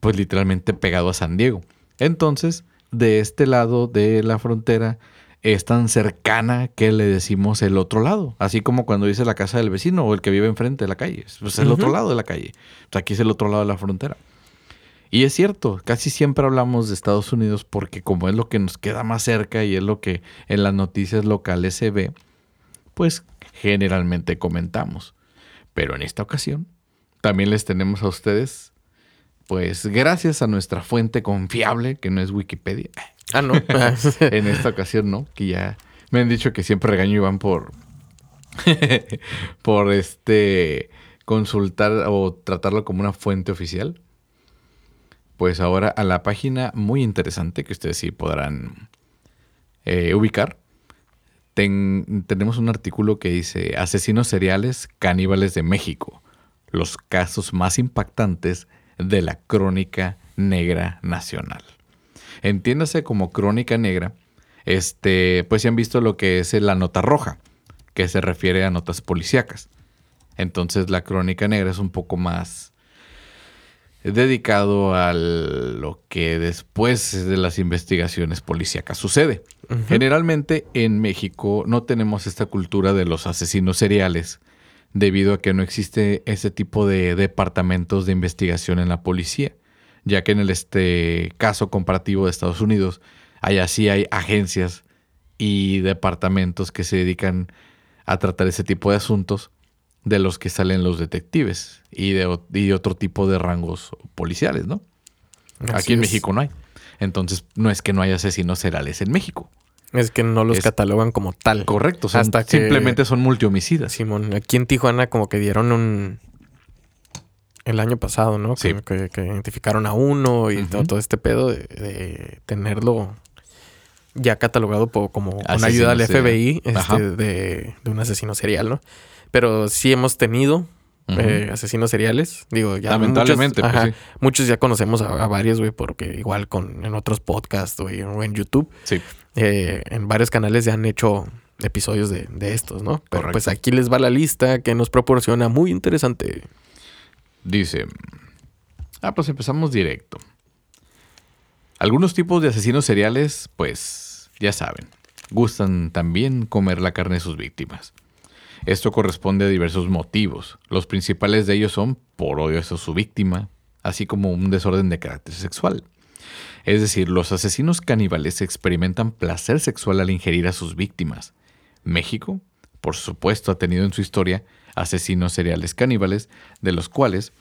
pues literalmente pegado a San Diego. Entonces, de este lado de la frontera es tan cercana que le decimos el otro lado. Así como cuando dice la casa del vecino o el que vive enfrente de la calle. Pues el otro lado de la calle. Pues aquí es el otro lado de la frontera. Y es cierto, casi siempre hablamos de Estados Unidos porque como es lo que nos queda más cerca y es lo que en las noticias locales se ve, pues generalmente comentamos. Pero en esta ocasión también les tenemos a ustedes, pues gracias a nuestra fuente confiable, que no es Wikipedia, Ah, no. en esta ocasión no, que ya me han dicho que siempre regaño Iván por, por este consultar o tratarlo como una fuente oficial. Pues ahora a la página muy interesante que ustedes sí podrán eh, ubicar. ten- tenemos un artículo que dice Asesinos seriales caníbales de México. Los casos más impactantes de la crónica negra nacional. Entiéndase como crónica negra, este, pues si han visto lo que es la nota roja, que se refiere a notas policíacas. Entonces la crónica negra es un poco más dedicado a lo que después de las investigaciones policíacas sucede. Generalmente en México no tenemos esta cultura de los asesinos seriales debido a que no existe ese tipo de departamentos de investigación en la policía, ya que en el este caso comparativo de Estados Unidos, allá sí hay agencias y departamentos que se dedican a tratar ese tipo de asuntos de los que salen los detectives y de y otro tipo de rangos policiales, ¿no? Así Aquí en es. México no hay. Entonces, no es que no haya asesinos seriales en México. Es que no los Es- catalogan como tal. Correcto, son- Hasta que- simplemente son multihomicidas. Simón, aquí en Tijuana como que dieron un... El año pasado, ¿no? Sí. Que, que- identificaron a uno y todo, todo este pedo de, de tenerlo ya catalogado po- como con ayuda del. FBI este, de, de un asesino serial, ¿no? Pero sí hemos tenido uh -huh. eh, asesinos seriales. Digo, ya Lamentablemente, muchos, pues, ajá, sí. muchos ya conocemos a, a varios, güey, porque igual con en otros podcasts güey, o en YouTube, Sí. Eh, en varios canales ya han hecho episodios de, de estos, ¿no? Pero Correcto. pues aquí les va la lista que nos proporciona muy interesante. Dice. Ah, pues empezamos directo. Algunos tipos de asesinos seriales, pues, ya saben, gustan también comer la carne de sus víctimas. Esto corresponde a diversos motivos. Los principales de ellos son por odio hacia su víctima, así como un desorden de carácter sexual. Es decir, los asesinos caníbales experimentan placer sexual al ingerir a sus víctimas. México, por supuesto, ha tenido en su historia asesinos seriales caníbales, de los cuales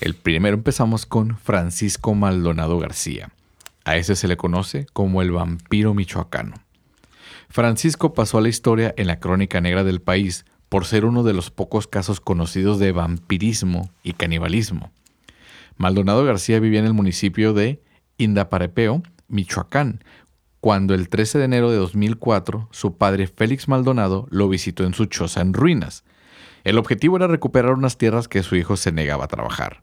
el primero empezamos con Francisco Maldonado García. A ese se le conoce como el vampiro michoacano. Francisco pasó a la historia en la crónica negra del país por ser uno de los pocos casos conocidos de vampirismo y canibalismo. Maldonado García vivía en el municipio de Indaparepeo, Michoacán, cuando el 13 de enero de 2004 su padre Félix Maldonado lo visitó en su choza en ruinas. El objetivo era recuperar unas tierras que su hijo se negaba a trabajar.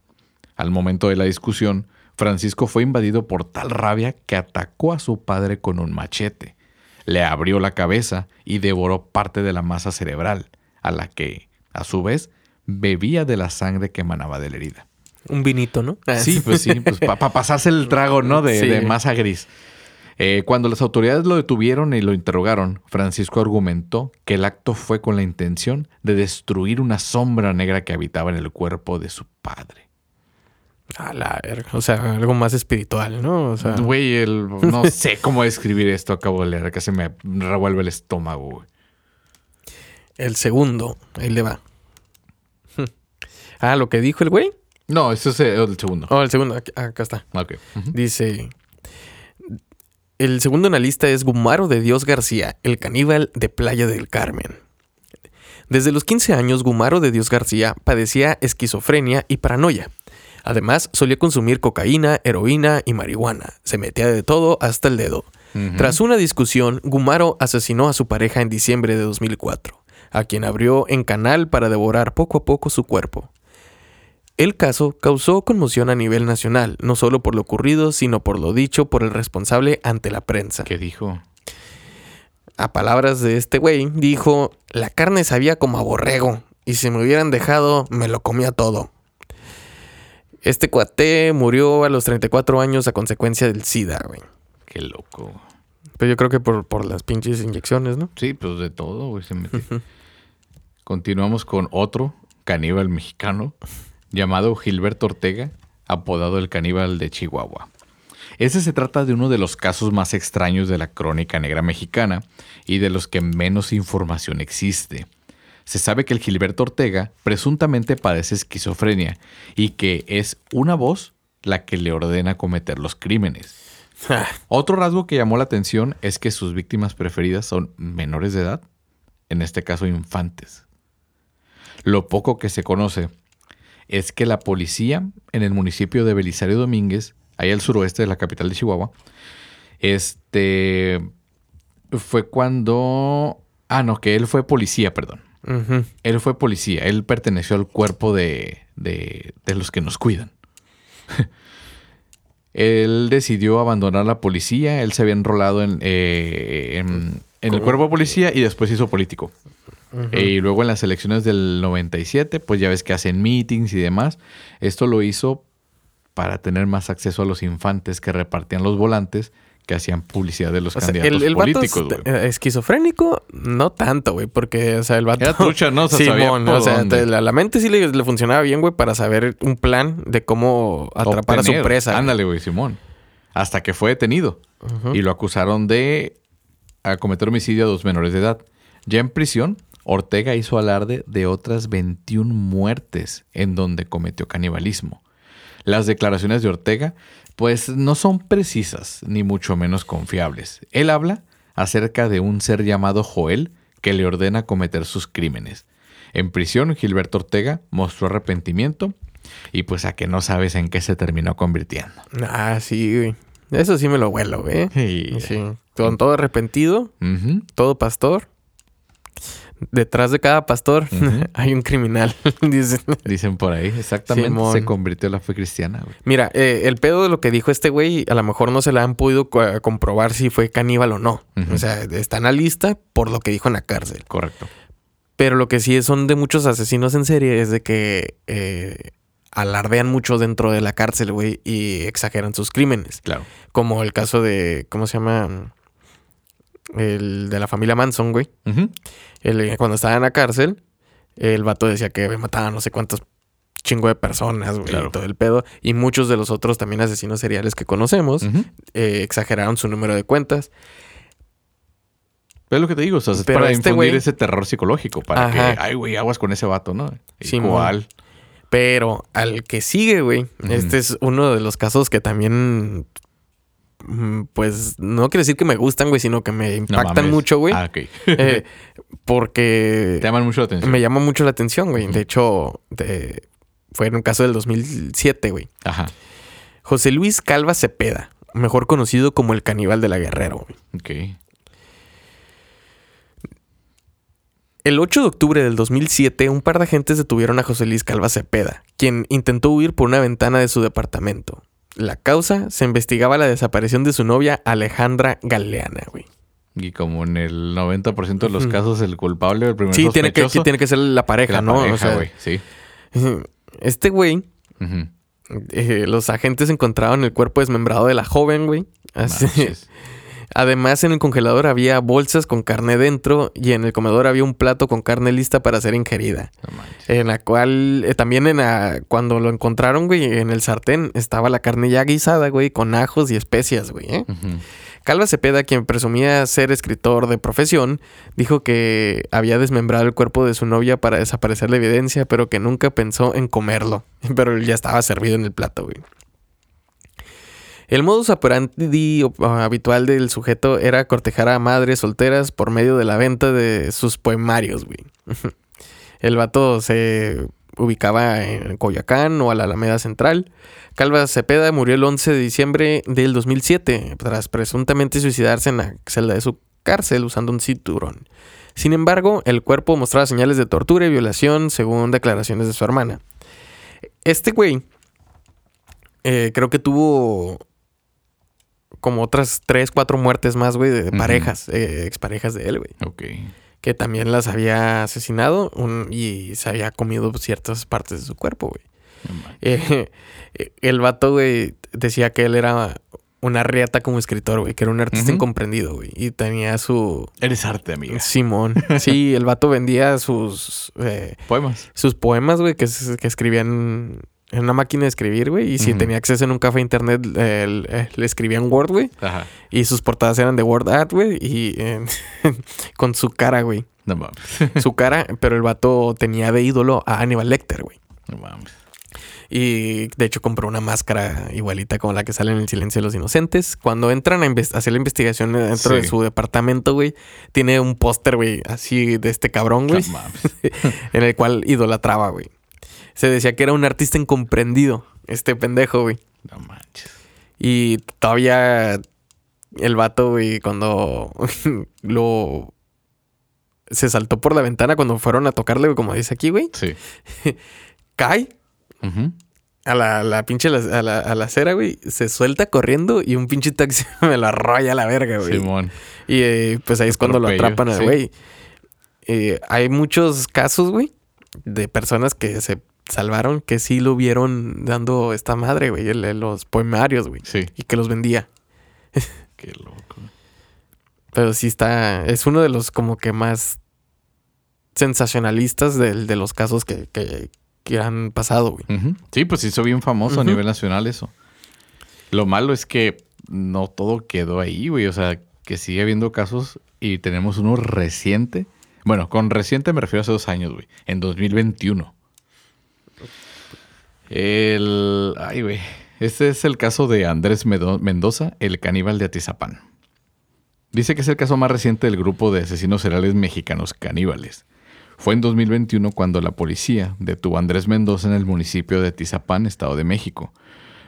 Al momento de la discusión, Francisco fue invadido por tal rabia que atacó a su padre con un machete. Le abrió la cabeza y devoró parte de la masa cerebral, a la que, a su vez, bebía de la sangre que emanaba de la herida. Un vinito, ¿no? Ah, Sí, pues sí, pues para pasarse el trago, ¿no? De, Sí. de masa gris. Eh, cuando las autoridades lo detuvieron y lo interrogaron, Francisco argumentó que el acto fue con la intención de destruir una sombra negra que habitaba en el cuerpo de su padre. A la verga. O sea, algo más espiritual, ¿no? O sea, Güey, el- no sé cómo describir esto, acabo de leer, que se me revuelve el estómago, güey. el segundo, ahí le va. Ah, lo que dijo el güey. No, eso es el segundo. Oh, el segundo, acá está. Ok. Ujú. Dice. El segundo en la lista es Gumaro de Dios García, el caníbal de Playa del Carmen. Desde los 15 años, Gumaro de Dios García padecía esquizofrenia y paranoia. Además, solía consumir cocaína, heroína y marihuana. Se metía de todo hasta el dedo. Tras una discusión, Gumaro asesinó a su pareja en diciembre de 2004, a quien abrió en canal para devorar poco a poco su cuerpo. El caso causó conmoción a nivel nacional, no solo por lo ocurrido, sino por lo dicho por el responsable ante la prensa. ¿Qué dijo? A palabras de este güey, dijo, la carne sabía como a borrego, y si me hubieran dejado, me lo comía todo. Este cuate murió a los 34 años a consecuencia del SIDA, güey. Qué loco. Pero yo creo que por, por las pinches inyecciones, ¿no? Sí, pues de todo, güey, se metió. Continuamos con otro caníbal mexicano llamado Gilberto Ortega, apodado el caníbal de Chihuahua. Ese se trata de uno de los casos más extraños de la crónica negra mexicana y de los que menos información existe. Se sabe que el Gilberto Ortega presuntamente padece esquizofrenia y que es una voz la que le ordena cometer los crímenes. Otro rasgo que llamó la atención es que sus víctimas preferidas son menores de edad, en este caso infantes. Lo poco que se conoce es que la policía en el municipio de Belisario Domínguez, ahí al suroeste de la capital de Chihuahua, este fue cuando ah no que él fue policía, perdón. Él fue policía, él perteneció al cuerpo de, de, de los que nos cuidan. él decidió abandonar la policía, él se había enrolado en, eh, en, en el cuerpo de policía y después hizo político. Eh, y luego en las elecciones del 97, pues ya ves que hacen meetings y demás. Esto lo hizo para tener más acceso a los infantes que repartían los volantes que hacían publicidad de los O sea, candidatos el, el vato es- políticos. güey. eh, esquizofrénico, no tanto, güey, porque, o sea, el vato... Era trucha, ¿no? O sea, Simón, o sea, te- la, la mente sí le, le funcionaba bien, güey, para saber un plan de cómo atrapar a su presa. Ándale, güey, Simón. Hasta que fue detenido. Y lo acusaron de a cometer homicidio a dos menores de edad. Ya en prisión, Ortega hizo alarde de otras 21 muertes en donde cometió canibalismo. Las declaraciones de Ortega, pues no son precisas ni mucho menos confiables. Él habla acerca de un ser llamado Joel que le ordena cometer sus crímenes. En prisión, Gilberto Ortega mostró arrepentimiento y pues a que no sabes en qué se terminó convirtiendo. Ah, sí, güey. Eso sí me lo huelo, güey. Y- Sí. Con todo arrepentido, todo pastor. Detrás de cada pastor hay un criminal, dicen. Dicen por ahí, exactamente. Simón. Se convirtió en la fe cristiana, güey. Mira, eh, el pedo de lo que dijo este güey, a lo mejor no se le han podido co- eh, comprobar si fue caníbal o no. O sea, está en la lista por lo que dijo en la cárcel. Correcto. Pero lo que sí son de muchos asesinos en serie es de que eh, alardean mucho dentro de la cárcel, güey, y exageran sus crímenes. Claro. Como el caso de, ¿cómo se llama? El de la familia Manson, güey. El- cuando estaba en la cárcel, el vato decía que había matado a no sé cuántos chingo de personas, güey, Claro. y todo el pedo. Y muchos de los otros también asesinos seriales que conocemos eh, exageraron su número de cuentas. Es lo que te digo, o sea, es para este infundir güey- ese terror psicológico, para Ajá. que, ay, güey, aguas con ese vato, ¿no? Igual. Pero al que sigue, güey, este es uno de los casos que también, pues, no quiero decir que me gustan, güey, sino que me impactan mucho, güey. Ah, ok. eh, porque Te llaman mucho la atención. me llama mucho la atención, güey. De hecho, de- fue en un caso del 2007, güey. Ajá. José Luis Calva Cepeda, mejor conocido como el caníbal de la Guerrero. güey. Ok. El 8 de octubre del 2007, un par de agentes detuvieron a José Luis Calva Cepeda, quien intentó huir por una ventana de su departamento. La causa se investigaba la desaparición de su novia Alejandra Galeana, güey. Y como en el 90% de los casos, el culpable, el primer Sí, tiene que, sospechoso, tiene que ser la pareja, la ¿no? pareja, o sea, güey. Sí. este güey, eh, los agentes encontraron el cuerpo desmembrado de la joven, güey. Así-. Además, en el congelador había bolsas con carne dentro y en el comedor había un plato con carne lista para ser ingerida. No. En la cual, eh, también en la, cuando lo encontraron, güey, en el sartén estaba la carne ya guisada, güey, con ajos y especias, güey. ¿eh? Calva Cepeda, quien presumía ser escritor de profesión, dijo que había desmembrado el cuerpo de su novia para desaparecer la evidencia, pero que nunca pensó en comerlo. Pero ya estaba servido en el plato, güey. El modus operandi o- habitual del sujeto era cortejar a madres solteras por medio de la venta de sus poemarios, güey. El vato se ubicaba en Coyoacán o a la Alameda Central. Calva Cepeda murió el 11 de diciembre del 2007 tras presuntamente suicidarse en la celda de su cárcel usando un cinturón. Sin embargo, el cuerpo mostraba señales de tortura y violación según declaraciones de su hermana. Este güey eh, creo que tuvo como otras tres, cuatro muertes más, güey, de parejas, eh, exparejas de él, güey Ok. que también las había asesinado un- y se había comido ciertas partes de su cuerpo, güey. Eh, el vato, güey, decía que él era una riata como escritor, güey, que era un artista incomprendido, güey. Y tenía su... Eres arte, amiga. Simón. Sí, el vato vendía sus... eh, Poemas. sus poemas, güey, que escribían en una máquina de escribir, güey. Y si tenía acceso en un café internet, eh, eh, le escribía en Word, güey. Ajá. Y sus portadas eran de Word Art, güey. Y eh, con su cara, güey. No mames. Su cara, pero el vato tenía de ídolo a Hannibal Lecter, güey. No mames. Y de hecho compró una máscara igualita como la que sale en El Silencio de los Inocentes. Cuando entran a hacer la investigación dentro de su departamento, güey, tiene un póster, güey, así de este cabrón, güey, No en el cual idolatraba, güey. Se decía que era un artista incomprendido, este pendejo, güey. No manches. Y todavía el vato, güey, cuando lo... Se saltó por la ventana cuando fueron a tocarle, güey, como dice aquí, güey. Sí. Cae a la, la pinche la- a la, a la acera, güey. Se suelta corriendo y un pinche taxi me lo arrolla a la verga, güey. Simón. Y eh, pues ahí es cuando lo atrapan al sí. güey. Eh, hay muchos casos, güey, de personas que se salvaron que sí lo vieron dando esta madre, güey, los poemarios, güey. Sí. Y que los vendía. Qué loco. Pero sí está. Es uno de los como que más sensacionalistas del- de, los casos que, que- que han pasado, güey. Sí, pues hizo bien famoso a nivel nacional eso. Lo malo es que no todo quedó ahí, güey. O sea, que sigue habiendo casos y tenemos uno reciente. Bueno, con reciente me refiero a hace dos años, güey. En 2021. El... Ay, güey. Este es el caso de Andrés Mendoza, el caníbal de Atizapán. Dice que es el caso más reciente del grupo de asesinos seriales mexicanos caníbales. Fue en 2021 cuando la policía detuvo a Andrés Mendoza en el municipio de Tizapán, Estado de México,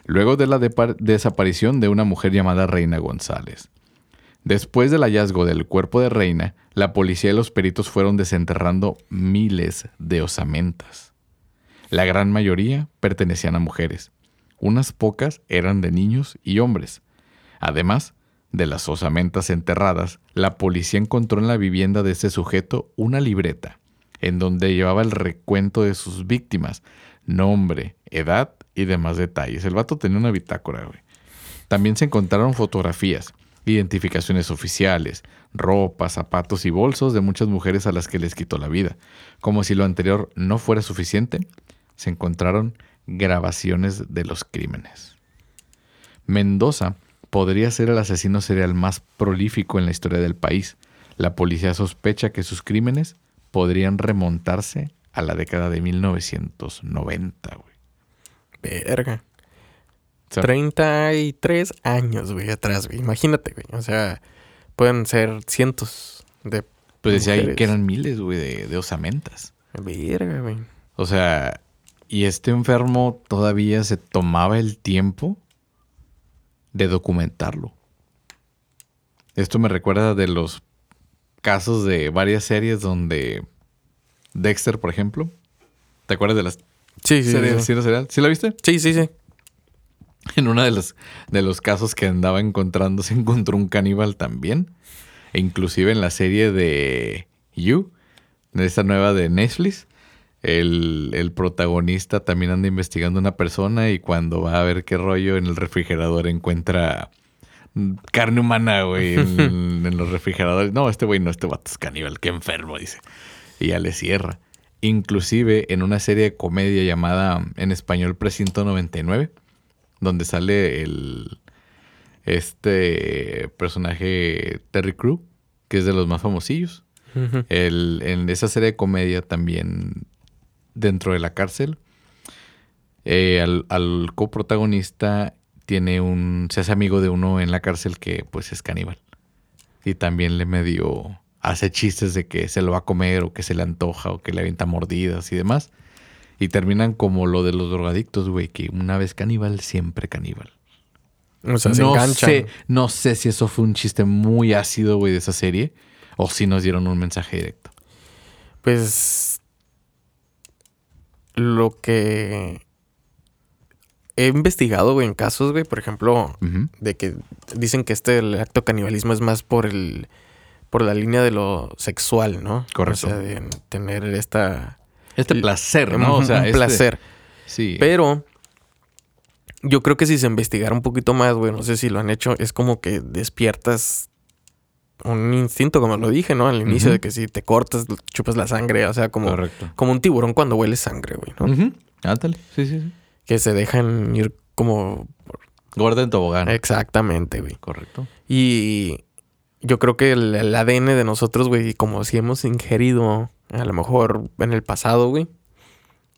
luego de la desaparición de una mujer llamada Reina González. Después del hallazgo del cuerpo de Reina, la policía y los peritos fueron desenterrando miles de osamentas. La gran mayoría pertenecían a mujeres. Unas pocas eran de niños y hombres. Además de las osamentas enterradas, la policía encontró en la vivienda de este sujeto una libreta, en donde llevaba el recuento de sus víctimas, nombre, edad y demás detalles. El vato tenía una bitácora. También se encontraron fotografías, identificaciones oficiales, ropa, zapatos y bolsos de muchas mujeres a las que les quitó la vida. Como si lo anterior no fuera suficiente, se encontraron grabaciones de los crímenes. Mendoza podría ser el asesino serial más prolífico en la historia del país. La policía sospecha que sus crímenes podrían remontarse a la década de 1990, güey. Verga. 33 años, güey, atrás, güey. Imagínate, güey. O sea, pueden ser cientos de. Pues decía ahí que eran miles, güey, de, de osamentas. Verga, güey. O sea, y este enfermo todavía se tomaba el tiempo de documentarlo. Esto me recuerda de los casos de varias series donde Dexter, por ejemplo. ¿Te acuerdas de las Sí, sí, series sí. serial? ¿Sí la viste? Sí, sí, sí. En uno de los, de los casos que andaba encontrando se encontró un caníbal también. E inclusive en la serie de You, de esta nueva de Netflix, el, el protagonista también anda investigando a una persona y cuando va a ver qué rollo en el refrigerador encuentra carne humana, güey, en, en los refrigeradores. No, este güey no, este vato es caníbal, qué enfermo, dice. Y ya le cierra. Inclusive en una serie de comedia llamada en español Precinto 99, donde sale el este personaje Terry Crew, que es de los más famosillos. El- en esa serie de comedia también dentro de la cárcel, eh, al, al coprotagonista tiene un, se hace amigo de uno en la cárcel que pues es caníbal. Y también le medio hace chistes de que se lo va a comer o que se le antoja o que le avienta mordidas y demás. Y terminan como lo de los drogadictos, güey, que una vez caníbal, siempre caníbal. O sea, se no enganchan. sé, no sé si eso fue un chiste muy ácido, güey, de esa serie. O si nos dieron un mensaje directo. Pues lo que he investigado, güey, en casos, güey, por ejemplo, de que dicen que este el acto canibalismo es más por el por la línea de lo sexual, ¿no? Correcto. O sea, de tener esta Este placer, ¿no? O sea, un este- placer. Sí. Pero yo creo que si se investigara un poquito más, güey, no sé si lo han hecho, es como que despiertas un instinto, como lo dije, ¿no? Al inicio de que si te cortas, chupas la sangre, o sea, como, Correcto. como un tiburón cuando huele sangre, güey, ¿no? Ándale. Sí, sí, sí. Que se dejan ir como... Gorda en tobogán. Exactamente, güey. Correcto. Y yo creo que el, el ADN de nosotros, güey, como si hemos ingerido, a lo mejor en el pasado, güey,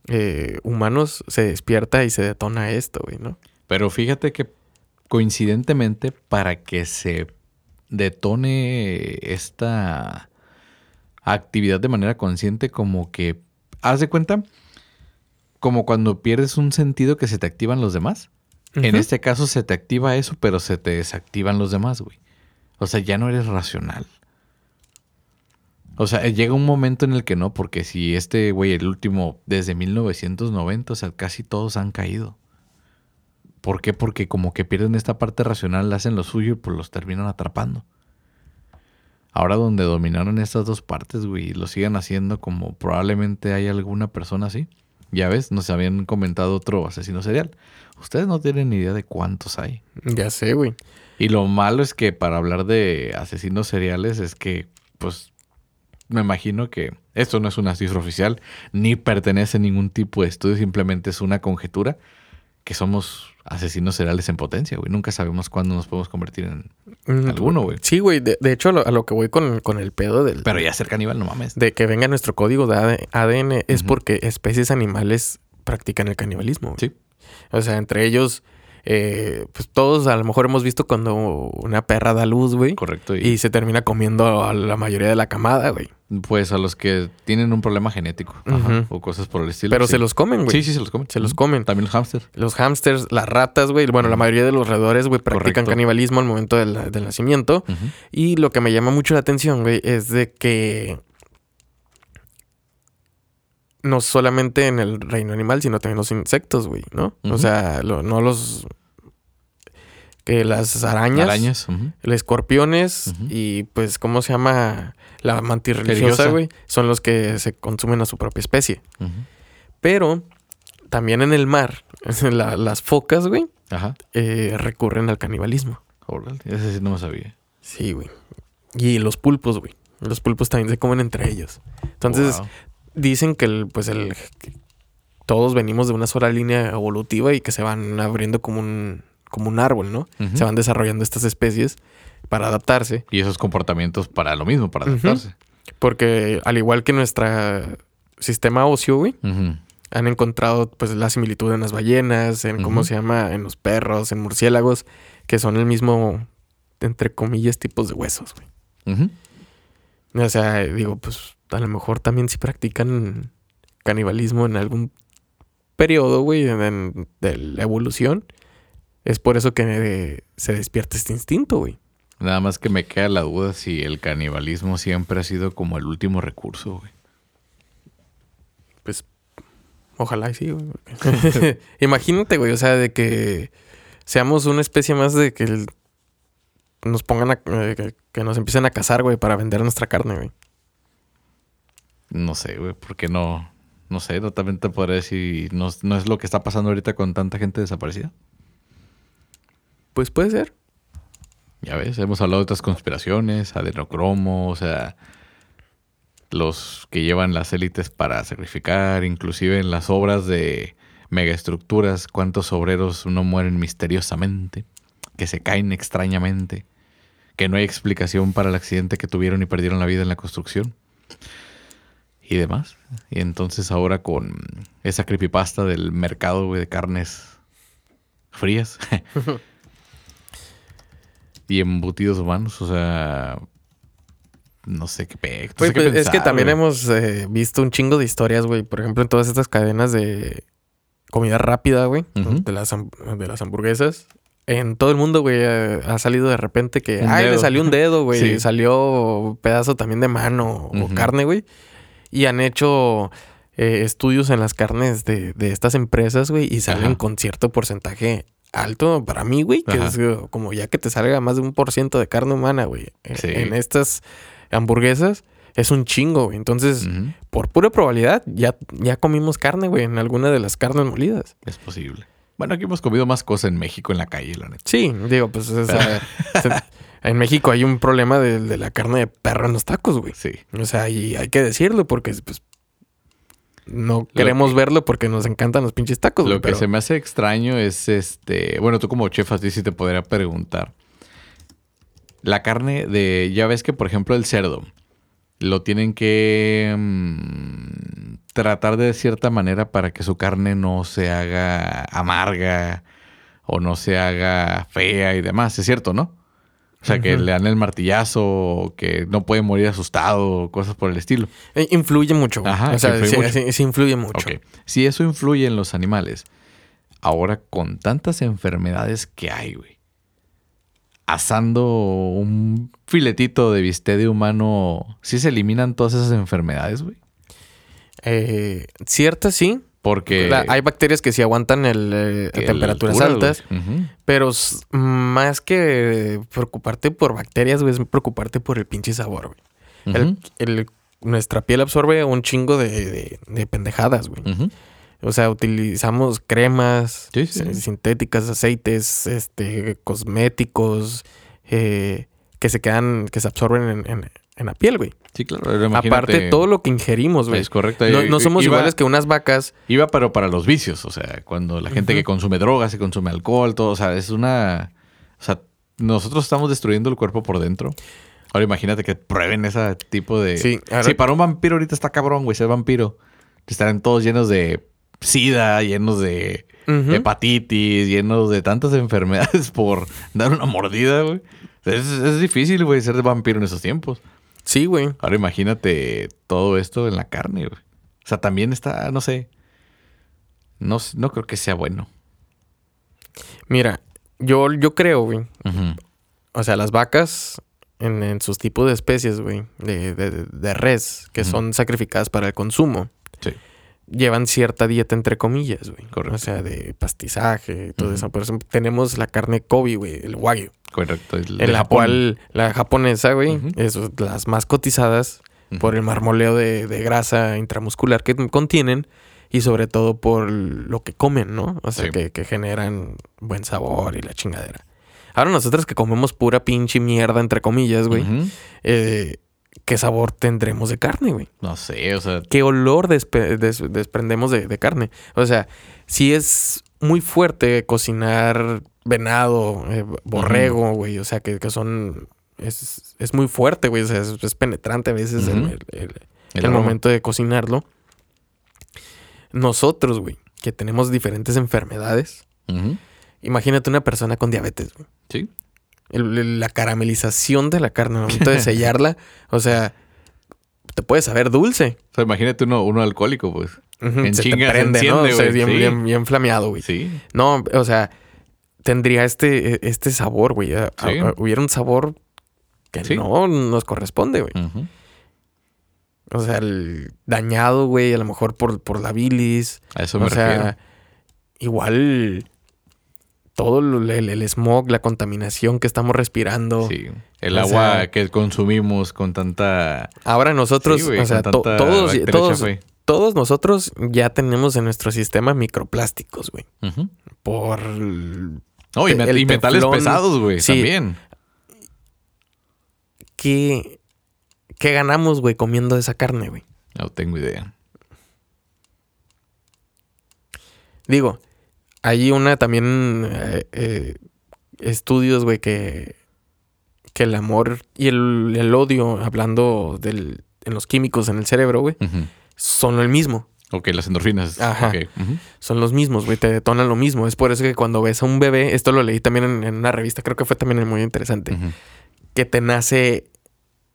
eh, humanos, se despierta y se detona esto, güey, ¿no? Pero fíjate que coincidentemente, para que se detone esta actividad de manera consciente, como que, haz de cuenta, como cuando pierdes un sentido que se te activan los demás. En este caso se te activa eso, pero se te desactivan los demás, güey. O sea, ya no eres racional. O sea, llega un momento en el que no, porque si este güey, el último, desde 1990, o sea, casi todos han caído. ¿Por qué? Porque como que pierden esta parte racional, hacen lo suyo y pues los terminan atrapando. Ahora donde dominaron estas dos partes, güey, y lo sigan haciendo como probablemente hay alguna persona así. Ya ves, nos habían comentado otro asesino serial. Ustedes no tienen ni idea de cuántos hay. Ya sé, güey. Y lo malo es que para hablar de asesinos seriales es que, pues, me imagino que esto no es una cifra oficial, ni pertenece a ningún tipo de estudio, simplemente es una conjetura que somos asesinos seriales en potencia, güey. Nunca sabemos cuándo nos podemos convertir en Mm, alguno, güey. Sí, güey. De, de hecho, a lo, a lo que voy con, con el pedo del... Pero ya ser caníbal, no mames. De que venga nuestro código de AD- ADN es porque especies animales practican el canibalismo. güey. Sí. O sea, entre ellos, eh, pues todos a lo mejor hemos visto cuando una perra da luz, güey. Correcto. Y, Y se termina comiendo a la mayoría de la camada, güey. Pues a los que tienen un problema genético ajá, o cosas por el estilo. Pero sí. se los comen, güey. Sí, sí, se los comen. Se los comen. También los hamsters. Los hamsters, las ratas, güey. Bueno, la mayoría de los roedores, güey, practican Correcto. canibalismo al momento del, del nacimiento. Y lo que me llama mucho la atención, güey, es de que no solamente en el reino animal, sino también los insectos, güey, ¿no? O sea, lo- no los... Que las arañas, Arañas. los escorpiones y pues, ¿cómo se llama? La mantis religiosa, güey. Son los que se consumen a su propia especie. Pero también en el mar, la- las focas, güey, eh, recurren al canibalismo. Órale, ese sí no me sabía. Sí, güey. Y los pulpos, güey. Los pulpos también se comen entre ellos. Entonces, Wow. dicen que el, pues el que todos venimos de una sola línea evolutiva y que se van abriendo como un, como un árbol, ¿no? Se van desarrollando estas especies para adaptarse. Y esos comportamientos para lo mismo, para adaptarse. Porque al igual que nuestro sistema óseo, güey, han encontrado pues la similitud en las ballenas, en cómo se llama, en los perros, en murciélagos, que son el mismo, entre comillas, tipos de huesos, güey. O sea, digo, pues a lo mejor también si practican canibalismo en algún periodo, güey, en- de la evolución, es por eso que se despierta este instinto, güey. Nada más que me queda la duda si el canibalismo siempre ha sido como el último recurso, güey. Pues ojalá y sí, güey. Imagínate, güey, o sea, de que seamos una especie más de que el- nos pongan a, eh, que, que nos empiecen a cazar, güey, para vender nuestra carne, güey. No sé, güey, porque no, no sé, no también te podría decir, no, no es lo que está pasando ahorita con tanta gente desaparecida. Pues puede ser. Ya ves, hemos hablado de otras conspiraciones, adenocromo, o sea, los que llevan las élites para sacrificar, inclusive en las obras de megaestructuras, cuántos obreros no mueren misteriosamente, que se caen extrañamente, que no hay explicación para el accidente que tuvieron y perdieron la vida en la construcción y demás. Y entonces ahora con esa creepypasta del mercado de carnes frías y embutidos humanos, o sea, no sé qué, pe- no Pues, sé qué pues, es que también güey. hemos eh, visto un chingo de historias, güey. Por ejemplo, en todas estas cadenas de comida rápida, güey. De, las, de las hamburguesas. En todo el mundo, güey, ha salido de repente que... Un ay, le salió un dedo, güey. Sí. Salió pedazo también de mano o carne, güey. Y han hecho eh, estudios en las carnes de, de estas empresas, güey. Y salen Ajá. con cierto porcentaje alto para mí, güey. Que Ajá. es eh, como ya que te salga más de un por ciento de carne humana, güey. eh, Sí. En estas hamburguesas. Es un chingo, güey. Entonces, por pura probabilidad, ya, ya comimos carne, güey, en alguna de las carnes molidas. Es posible. Bueno, aquí hemos comido más cosas en México en la calle, la neta. Sí, digo, pues o sea, se- en México hay un problema de, de la carne de perro en los tacos, güey. Sí. O sea, y hay que decirlo porque pues no queremos que- verlo porque nos encantan los pinches tacos. Lo que se me hace extraño es este. Bueno, tú como chef, a ti sí te podría preguntar. La carne de. Ya ves que, por ejemplo, el cerdo lo tienen que mm, tratar de cierta manera para que su carne no se haga amarga o no se haga fea y demás. Es cierto, ¿no? O sea, que le dan el martillazo, que no puede morir asustado, cosas por el estilo. Eh, influye mucho. Ajá, o sea, influye sí, mucho. sí- sí influye mucho. Ok. Si eso influye en los animales, ahora con tantas enfermedades que hay, güey, asando un filetito de bistec de humano, ¿sí se eliminan todas esas enfermedades, güey? Eh, ciertas sí. Porque... La- hay bacterias que sí aguantan el, eh, que temperaturas altura, altas. Pero más que preocuparte por bacterias, güey, es preocuparte por el pinche sabor, güey. El- nuestra piel absorbe un chingo de, de- de pendejadas, güey. O sea, utilizamos cremas Sí, eh, sí. sintéticas, aceites, este, cosméticos, eh, que se quedan, que se absorben en, en- en la piel, güey. Sí, claro. imagínate- Aparte, todo lo que ingerimos, güey. Es correcto. No, somos iba- iguales que unas vacas. Iba, pero para los vicios. O sea, cuando la gente que consume drogas, que consume alcohol, todo. O sea, es una. O sea, nosotros estamos destruyendo el cuerpo por dentro. Ahora imagínate que prueben ese tipo de. Sí, ahora- Sí, para un vampiro ahorita está cabrón, güey, ser vampiro. Estarán todos llenos de sida, llenos de hepatitis, llenos de tantas enfermedades por dar una mordida, güey. Es, es difícil, güey, ser vampiro en esos tiempos. Sí, güey. Ahora imagínate todo esto en la carne, güey. O sea, también está, no sé. No, no creo que sea bueno. Mira, yo, yo creo, güey. O sea, las vacas en, en sus tipos de especies, güey, de, de, de res, que son sacrificadas para el consumo, Sí. Llevan cierta dieta, entre comillas, güey. Correcto. O sea, de pastizaje y todo eso. Por eso tenemos la carne Kobe, güey, el wagyu. Correcto. el En la Japón. cual la japonesa, güey, es las más cotizadas por el marmoleo de, de grasa intramuscular que contienen y sobre todo por lo que comen, ¿no? O sea, Sí. que, que generan buen sabor y la chingadera. Ahora nosotros que comemos pura pinche mierda, entre comillas, güey, eh, ¿qué sabor tendremos de carne, güey? No sé, o sea, ¿Qué olor despe- des- desprendemos de, de carne? O sea, si es muy fuerte cocinar venado, eh, borrego, güey, o sea, que, que son... Es, es muy fuerte, güey, o sea, es, es penetrante a veces el- el- el, el el aroma. momento de cocinarlo. Nosotros, güey, que tenemos diferentes enfermedades. Imagínate una persona con diabetes, güey. Sí. El- la caramelización de la carne al momento de sellarla, o sea, te puede saber dulce. O sea, imagínate uno, uno alcohólico, pues. En se chinga te prende, ¿no? O sea, bien, sí. bien, bien flameado, güey. Sí. No, o sea, tendría este, este sabor, güey. A- Sí. a- hubiera un sabor que Sí. no nos corresponde, güey. O sea, el dañado, güey, a lo mejor por, por la bilis. A eso me o sea, refiero. igual todo el, el smog, la contaminación que estamos respirando. Sí. El o agua sea- que consumimos con tanta. Ahora nosotros, Sí, güey, o sea, con to- tanta todos, nosotros ya tenemos en nuestro sistema microplásticos, güey. Ujú. Por No, y, met- el y metales pesados, güey, Sí. también. ¿Qué, qué ganamos, güey, comiendo esa carne, güey? No tengo idea. Digo, hay una también eh, eh, estudios, güey, que, que el amor y el, el odio, hablando del, en los químicos en el cerebro, güey, son el mismo. Ok, las endorfinas. Ajá. Son los mismos, güey, te detonan lo mismo. Es por eso que cuando ves a un bebé, esto lo leí también en, en una revista, creo que fue también muy interesante, que te nace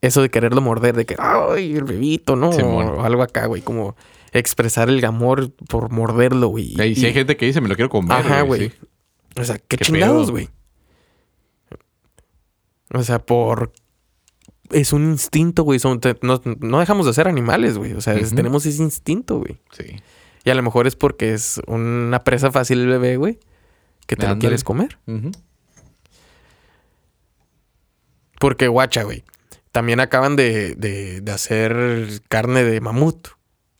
eso de quererlo morder, de que, ay, el bebito, ¿no? O algo acá, güey, como expresar el amor por morderlo, güey. Y si hay gente que dice, me lo quiero comer. Ajá, güey. sí. O sea, qué, Qué chingados, güey. O sea, por... Es un instinto, güey. Son- no, no dejamos de ser animales, güey. O sea, es- tenemos ese instinto, güey. Sí. Y a lo mejor es porque es una presa fácil el bebé, güey. Que te lo quieres comer. Porque, guacha, güey. También acaban de, de, de hacer carne de mamut.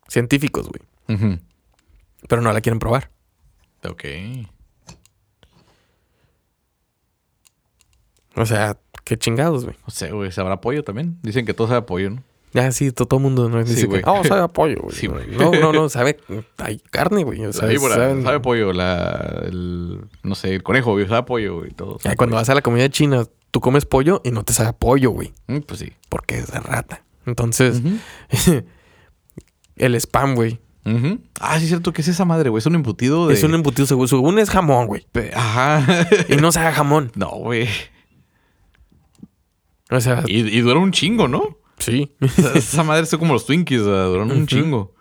Científicos, güey. Pero no la quieren probar. Ok. O sea, qué chingados, güey. No sé, güey. ¿Sabrá pollo también? Dicen que todo sabe a pollo, ¿no? Ya, sí, to- todo el mundo ¿no? dice Sí, que, güey. oh, sabe a pollo, güey. Sí, güey. No, no, no, sabe, hay carne, güey. O sea, la víbora, sabe a pollo. La, el, no sé, el conejo, güey, sabe pollo, güey. Todo. Ya, sabe cuando pollo. vas a la comida china, tú comes pollo y no te sabe pollo, güey. Mm, pues sí. Porque es de rata. Entonces. el spam, güey. Ujú. Ah, sí es cierto. ¿Qué es esa madre, güey? Es un embutido de... Es un embutido según, según es jamón, güey. Ajá. Y no sabe jamón. no, güey. O sea, Y, y dura un chingo, ¿no? sí. O sea, esa madre es como los Twinkies, o sea, duran un chingo.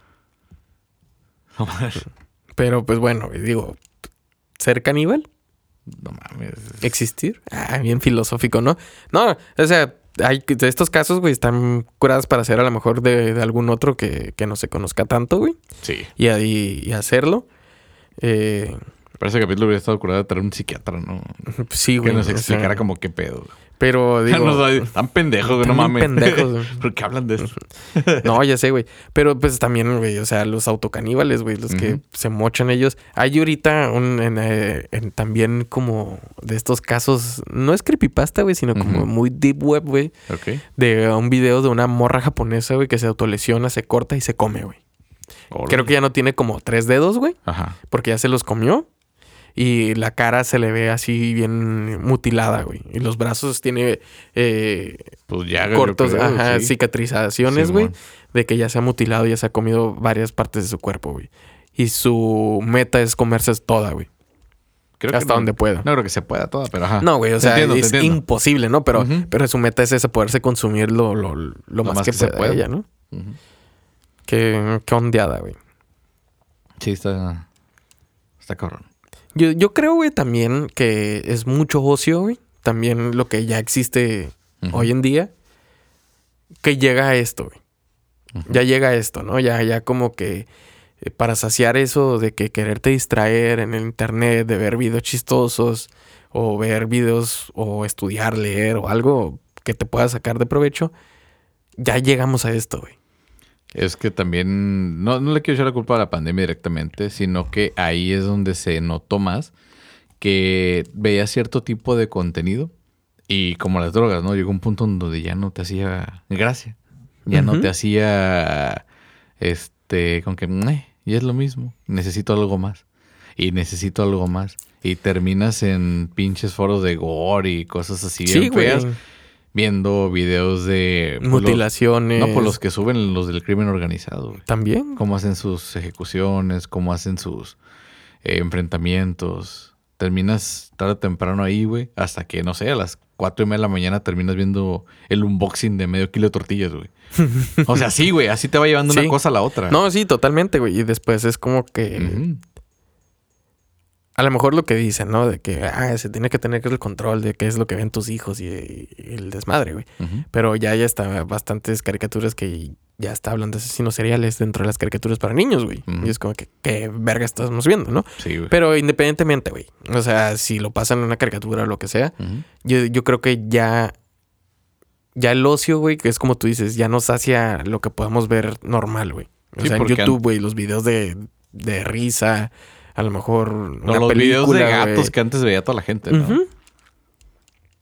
No. Pero pues bueno, digo, ser caníbal, No mames. existir. Ah, bien filosófico, ¿no? No, o sea, hay de estos casos, güey, están curadas para hacer a lo mejor de, de algún otro que, que no se conozca tanto, güey. Sí. Y, ahí- y hacerlo. Eh, Para ese capítulo hubiera estado curado de traer un psiquiatra, ¿no? sí, güey. Que nos o sea, explicara como qué pedo. Pero digo, no, tan pendejos, güey, no están mames. pendejos. ¿Por qué hablan de eso? no, ya sé, güey. Pero pues también, güey, o sea, los autocaníbales, güey, los que se mochan ellos. Hay ahorita un, en, eh, en también como de estos casos, no es creepypasta, güey, sino como muy deep web, güey, Ok. de un video de una morra japonesa, güey, que se autolesiona, se corta y se come, güey. Creo que ya no tiene como tres dedos, güey, Ajá. porque ya se los comió. Y la cara se le ve así bien mutilada, güey. Y los brazos tiene eh, Pues ya, cortos, creo, ajá, sí. cicatrizaciones, güey. De que ya se ha mutilado, ya se ha comido varias partes de su cuerpo, güey. Y su meta es comerse toda, güey. Creo hasta donde pueda. No creo que se pueda toda, pero ajá. No, güey, o Te sea, entiendo, es imposible, ¿no? Pero, pero su meta es esa, poderse consumir lo, lo, lo más, que, se pueda, ella, ¿no? Qué, qué ondeada, güey. Sí, está. Está cabrón. Yo, yo creo, güey, también que es mucho ocio, güey. También lo que ya existe hoy en día. Que llega a esto, güey. Ya llega a esto, ¿no? Ya, ya como que eh, para saciar eso de que quererte distraer en el internet, de ver videos chistosos, o ver videos, o estudiar, leer, o algo que te pueda sacar de provecho, ya llegamos a esto, güey. Es que también, no, no le quiero echar la culpa a la pandemia directamente, sino que ahí es donde se notó más que veía cierto tipo de contenido y como las drogas, ¿no? Llegó un punto donde ya no te hacía gracia, ya no te hacía, este, con que, "Meh, y es lo mismo, necesito algo más y necesito algo más y terminas en pinches foros de gore y cosas así Sí, bien güey. Viendo videos de pues, los- Mutilaciones. no, por los que suben los del crimen organizado, güey. También. Cómo hacen sus ejecuciones, cómo hacen sus eh, enfrentamientos. Terminas tarde o temprano ahí, güey. Hasta que, no sé, a las cuatro y media de la mañana terminas viendo el unboxing de medio kilo de tortillas, güey. O sea, sí, güey. Así te va llevando Sí. una cosa a la otra. No, sí, totalmente, güey. Y después es como que... A lo mejor lo que dicen, ¿no? De que ah, se tiene que tener el control de qué es lo que ven tus hijos y, y el desmadre, güey. Pero ya ya está bastantes caricaturas que ya está hablando de asesinos seriales dentro de las caricaturas para niños, güey. Y es como que, ¿qué verga estamos viendo, no? Sí, güey. Pero independientemente, güey. O sea, si lo pasan en una caricatura o lo que sea, yo, yo creo que ya... Ya el ocio, güey, que es como tú dices, ya nos hacia lo que podamos ver normal, güey. O Sí, sea, en YouTube, güey, los videos de, de risa, a lo mejor No, los videos de película, gatos que antes veía toda la gente, ¿no?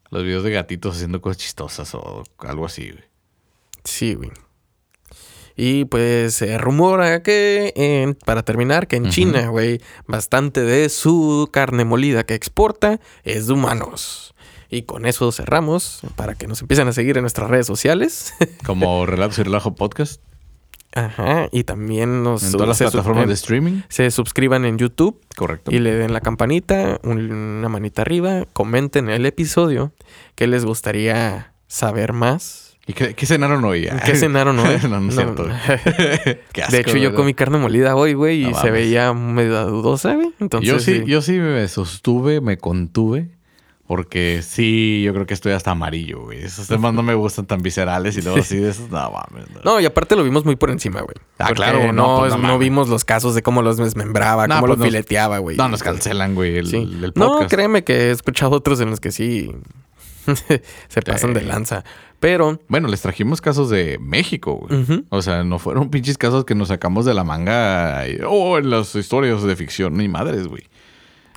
Los videos de gatitos haciendo cosas chistosas o algo así, güey. Sí, güey. Y pues se rumora que, para terminar, que en. China, güey, bastante de su carne molida que exporta es de humanos. Y con eso cerramos para que nos empiecen a seguir en nuestras redes sociales. Como Relatos y Relajo Podcast. Ajá. Y también nos En todas las plataformas de streaming. se suscriban en YouTube Correcto. y le den la campanita, un- una manita arriba, comenten el episodio, qué les gustaría saber más. ¿Y qué, qué cenaron hoy? ¿Qué cenaron hoy? no, no cierto. Qué asco, De hecho, yo güey. comí carne molida hoy, güey, y se veía medio dudosa, güey. Entonces, yo sí, sí. yo sí me sostuve, me contuve. Porque sí, yo creo que estoy hasta amarillo, güey. Esos temas no me gustan tan viscerales y luego así de esos, no mames. no. No, y aparte lo vimos muy por encima, güey. Ah, Porque claro, no, no, pues, no no mames. vimos los casos de cómo los desmembraba, cómo pues los nos- fileteaba, güey. No, nos cancelan, güey, el, Sí. el No, podcast. créeme que he escuchado otros en los que sí se pasan de lanza. Pero, Bueno, les trajimos casos de México, güey. O sea, no fueron pinches casos que nos sacamos de la manga. y- oh, en las historias de ficción. Ni madres, güey.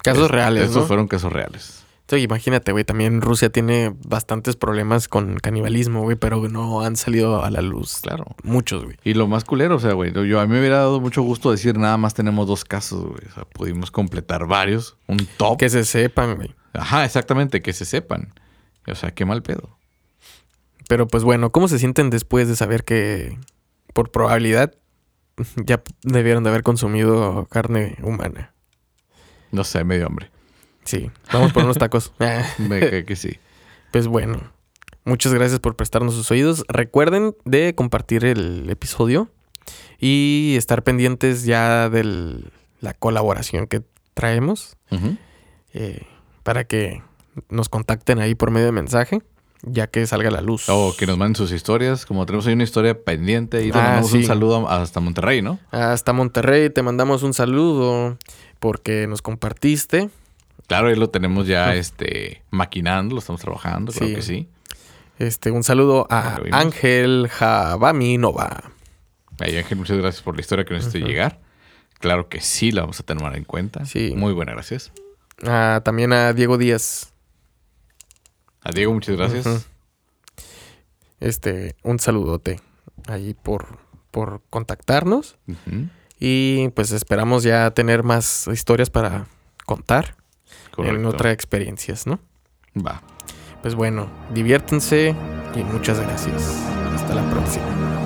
casos Es- reales, Estos ¿no? fueron casos reales. Imagínate, güey, también Rusia tiene bastantes problemas con canibalismo, güey, pero no han salido a la luz. Claro. Muchos, güey. Y lo más culero, o sea, güey, yo a mí me hubiera dado mucho gusto decir nada más tenemos dos casos, güey. O sea, pudimos completar varios, un top. Que se sepan, güey. Ajá, exactamente, que se sepan. O sea, qué mal pedo. Pero pues bueno, ¿cómo se sienten después de saber que por probabilidad ya debieron de haber consumido carne humana? No sé, medio hambre. Sí, vamos por unos tacos. Cae que sí. Pues bueno, muchas gracias por prestarnos sus oídos. Recuerden de compartir el episodio y estar pendientes ya de la colaboración que traemos eh, para que nos contacten ahí por medio de mensaje, ya que salga la luz. O que nos manden sus historias. Como tenemos ahí una historia pendiente y le Ah, mandamos un saludo hasta Monterrey, ¿no? Hasta Monterrey te mandamos un saludo porque nos compartiste. Claro, ahí lo tenemos ya este maquinando, lo estamos trabajando, Sí. que sí. Este, un saludo a. Ángel Javami Nova. Ángel, muchas gracias por la historia que nos Ujú. llegar. Claro que sí, la vamos a tomar en cuenta. Sí. Muy buena, gracias. Ah, también a Diego Díaz. A Diego, muchas gracias. Este, un saludote ahí por, por contactarnos. Y pues esperamos ya tener más historias para contar en otras experiencias, ¿no? Va. Pues bueno, diviértense y muchas gracias. Hasta la próxima.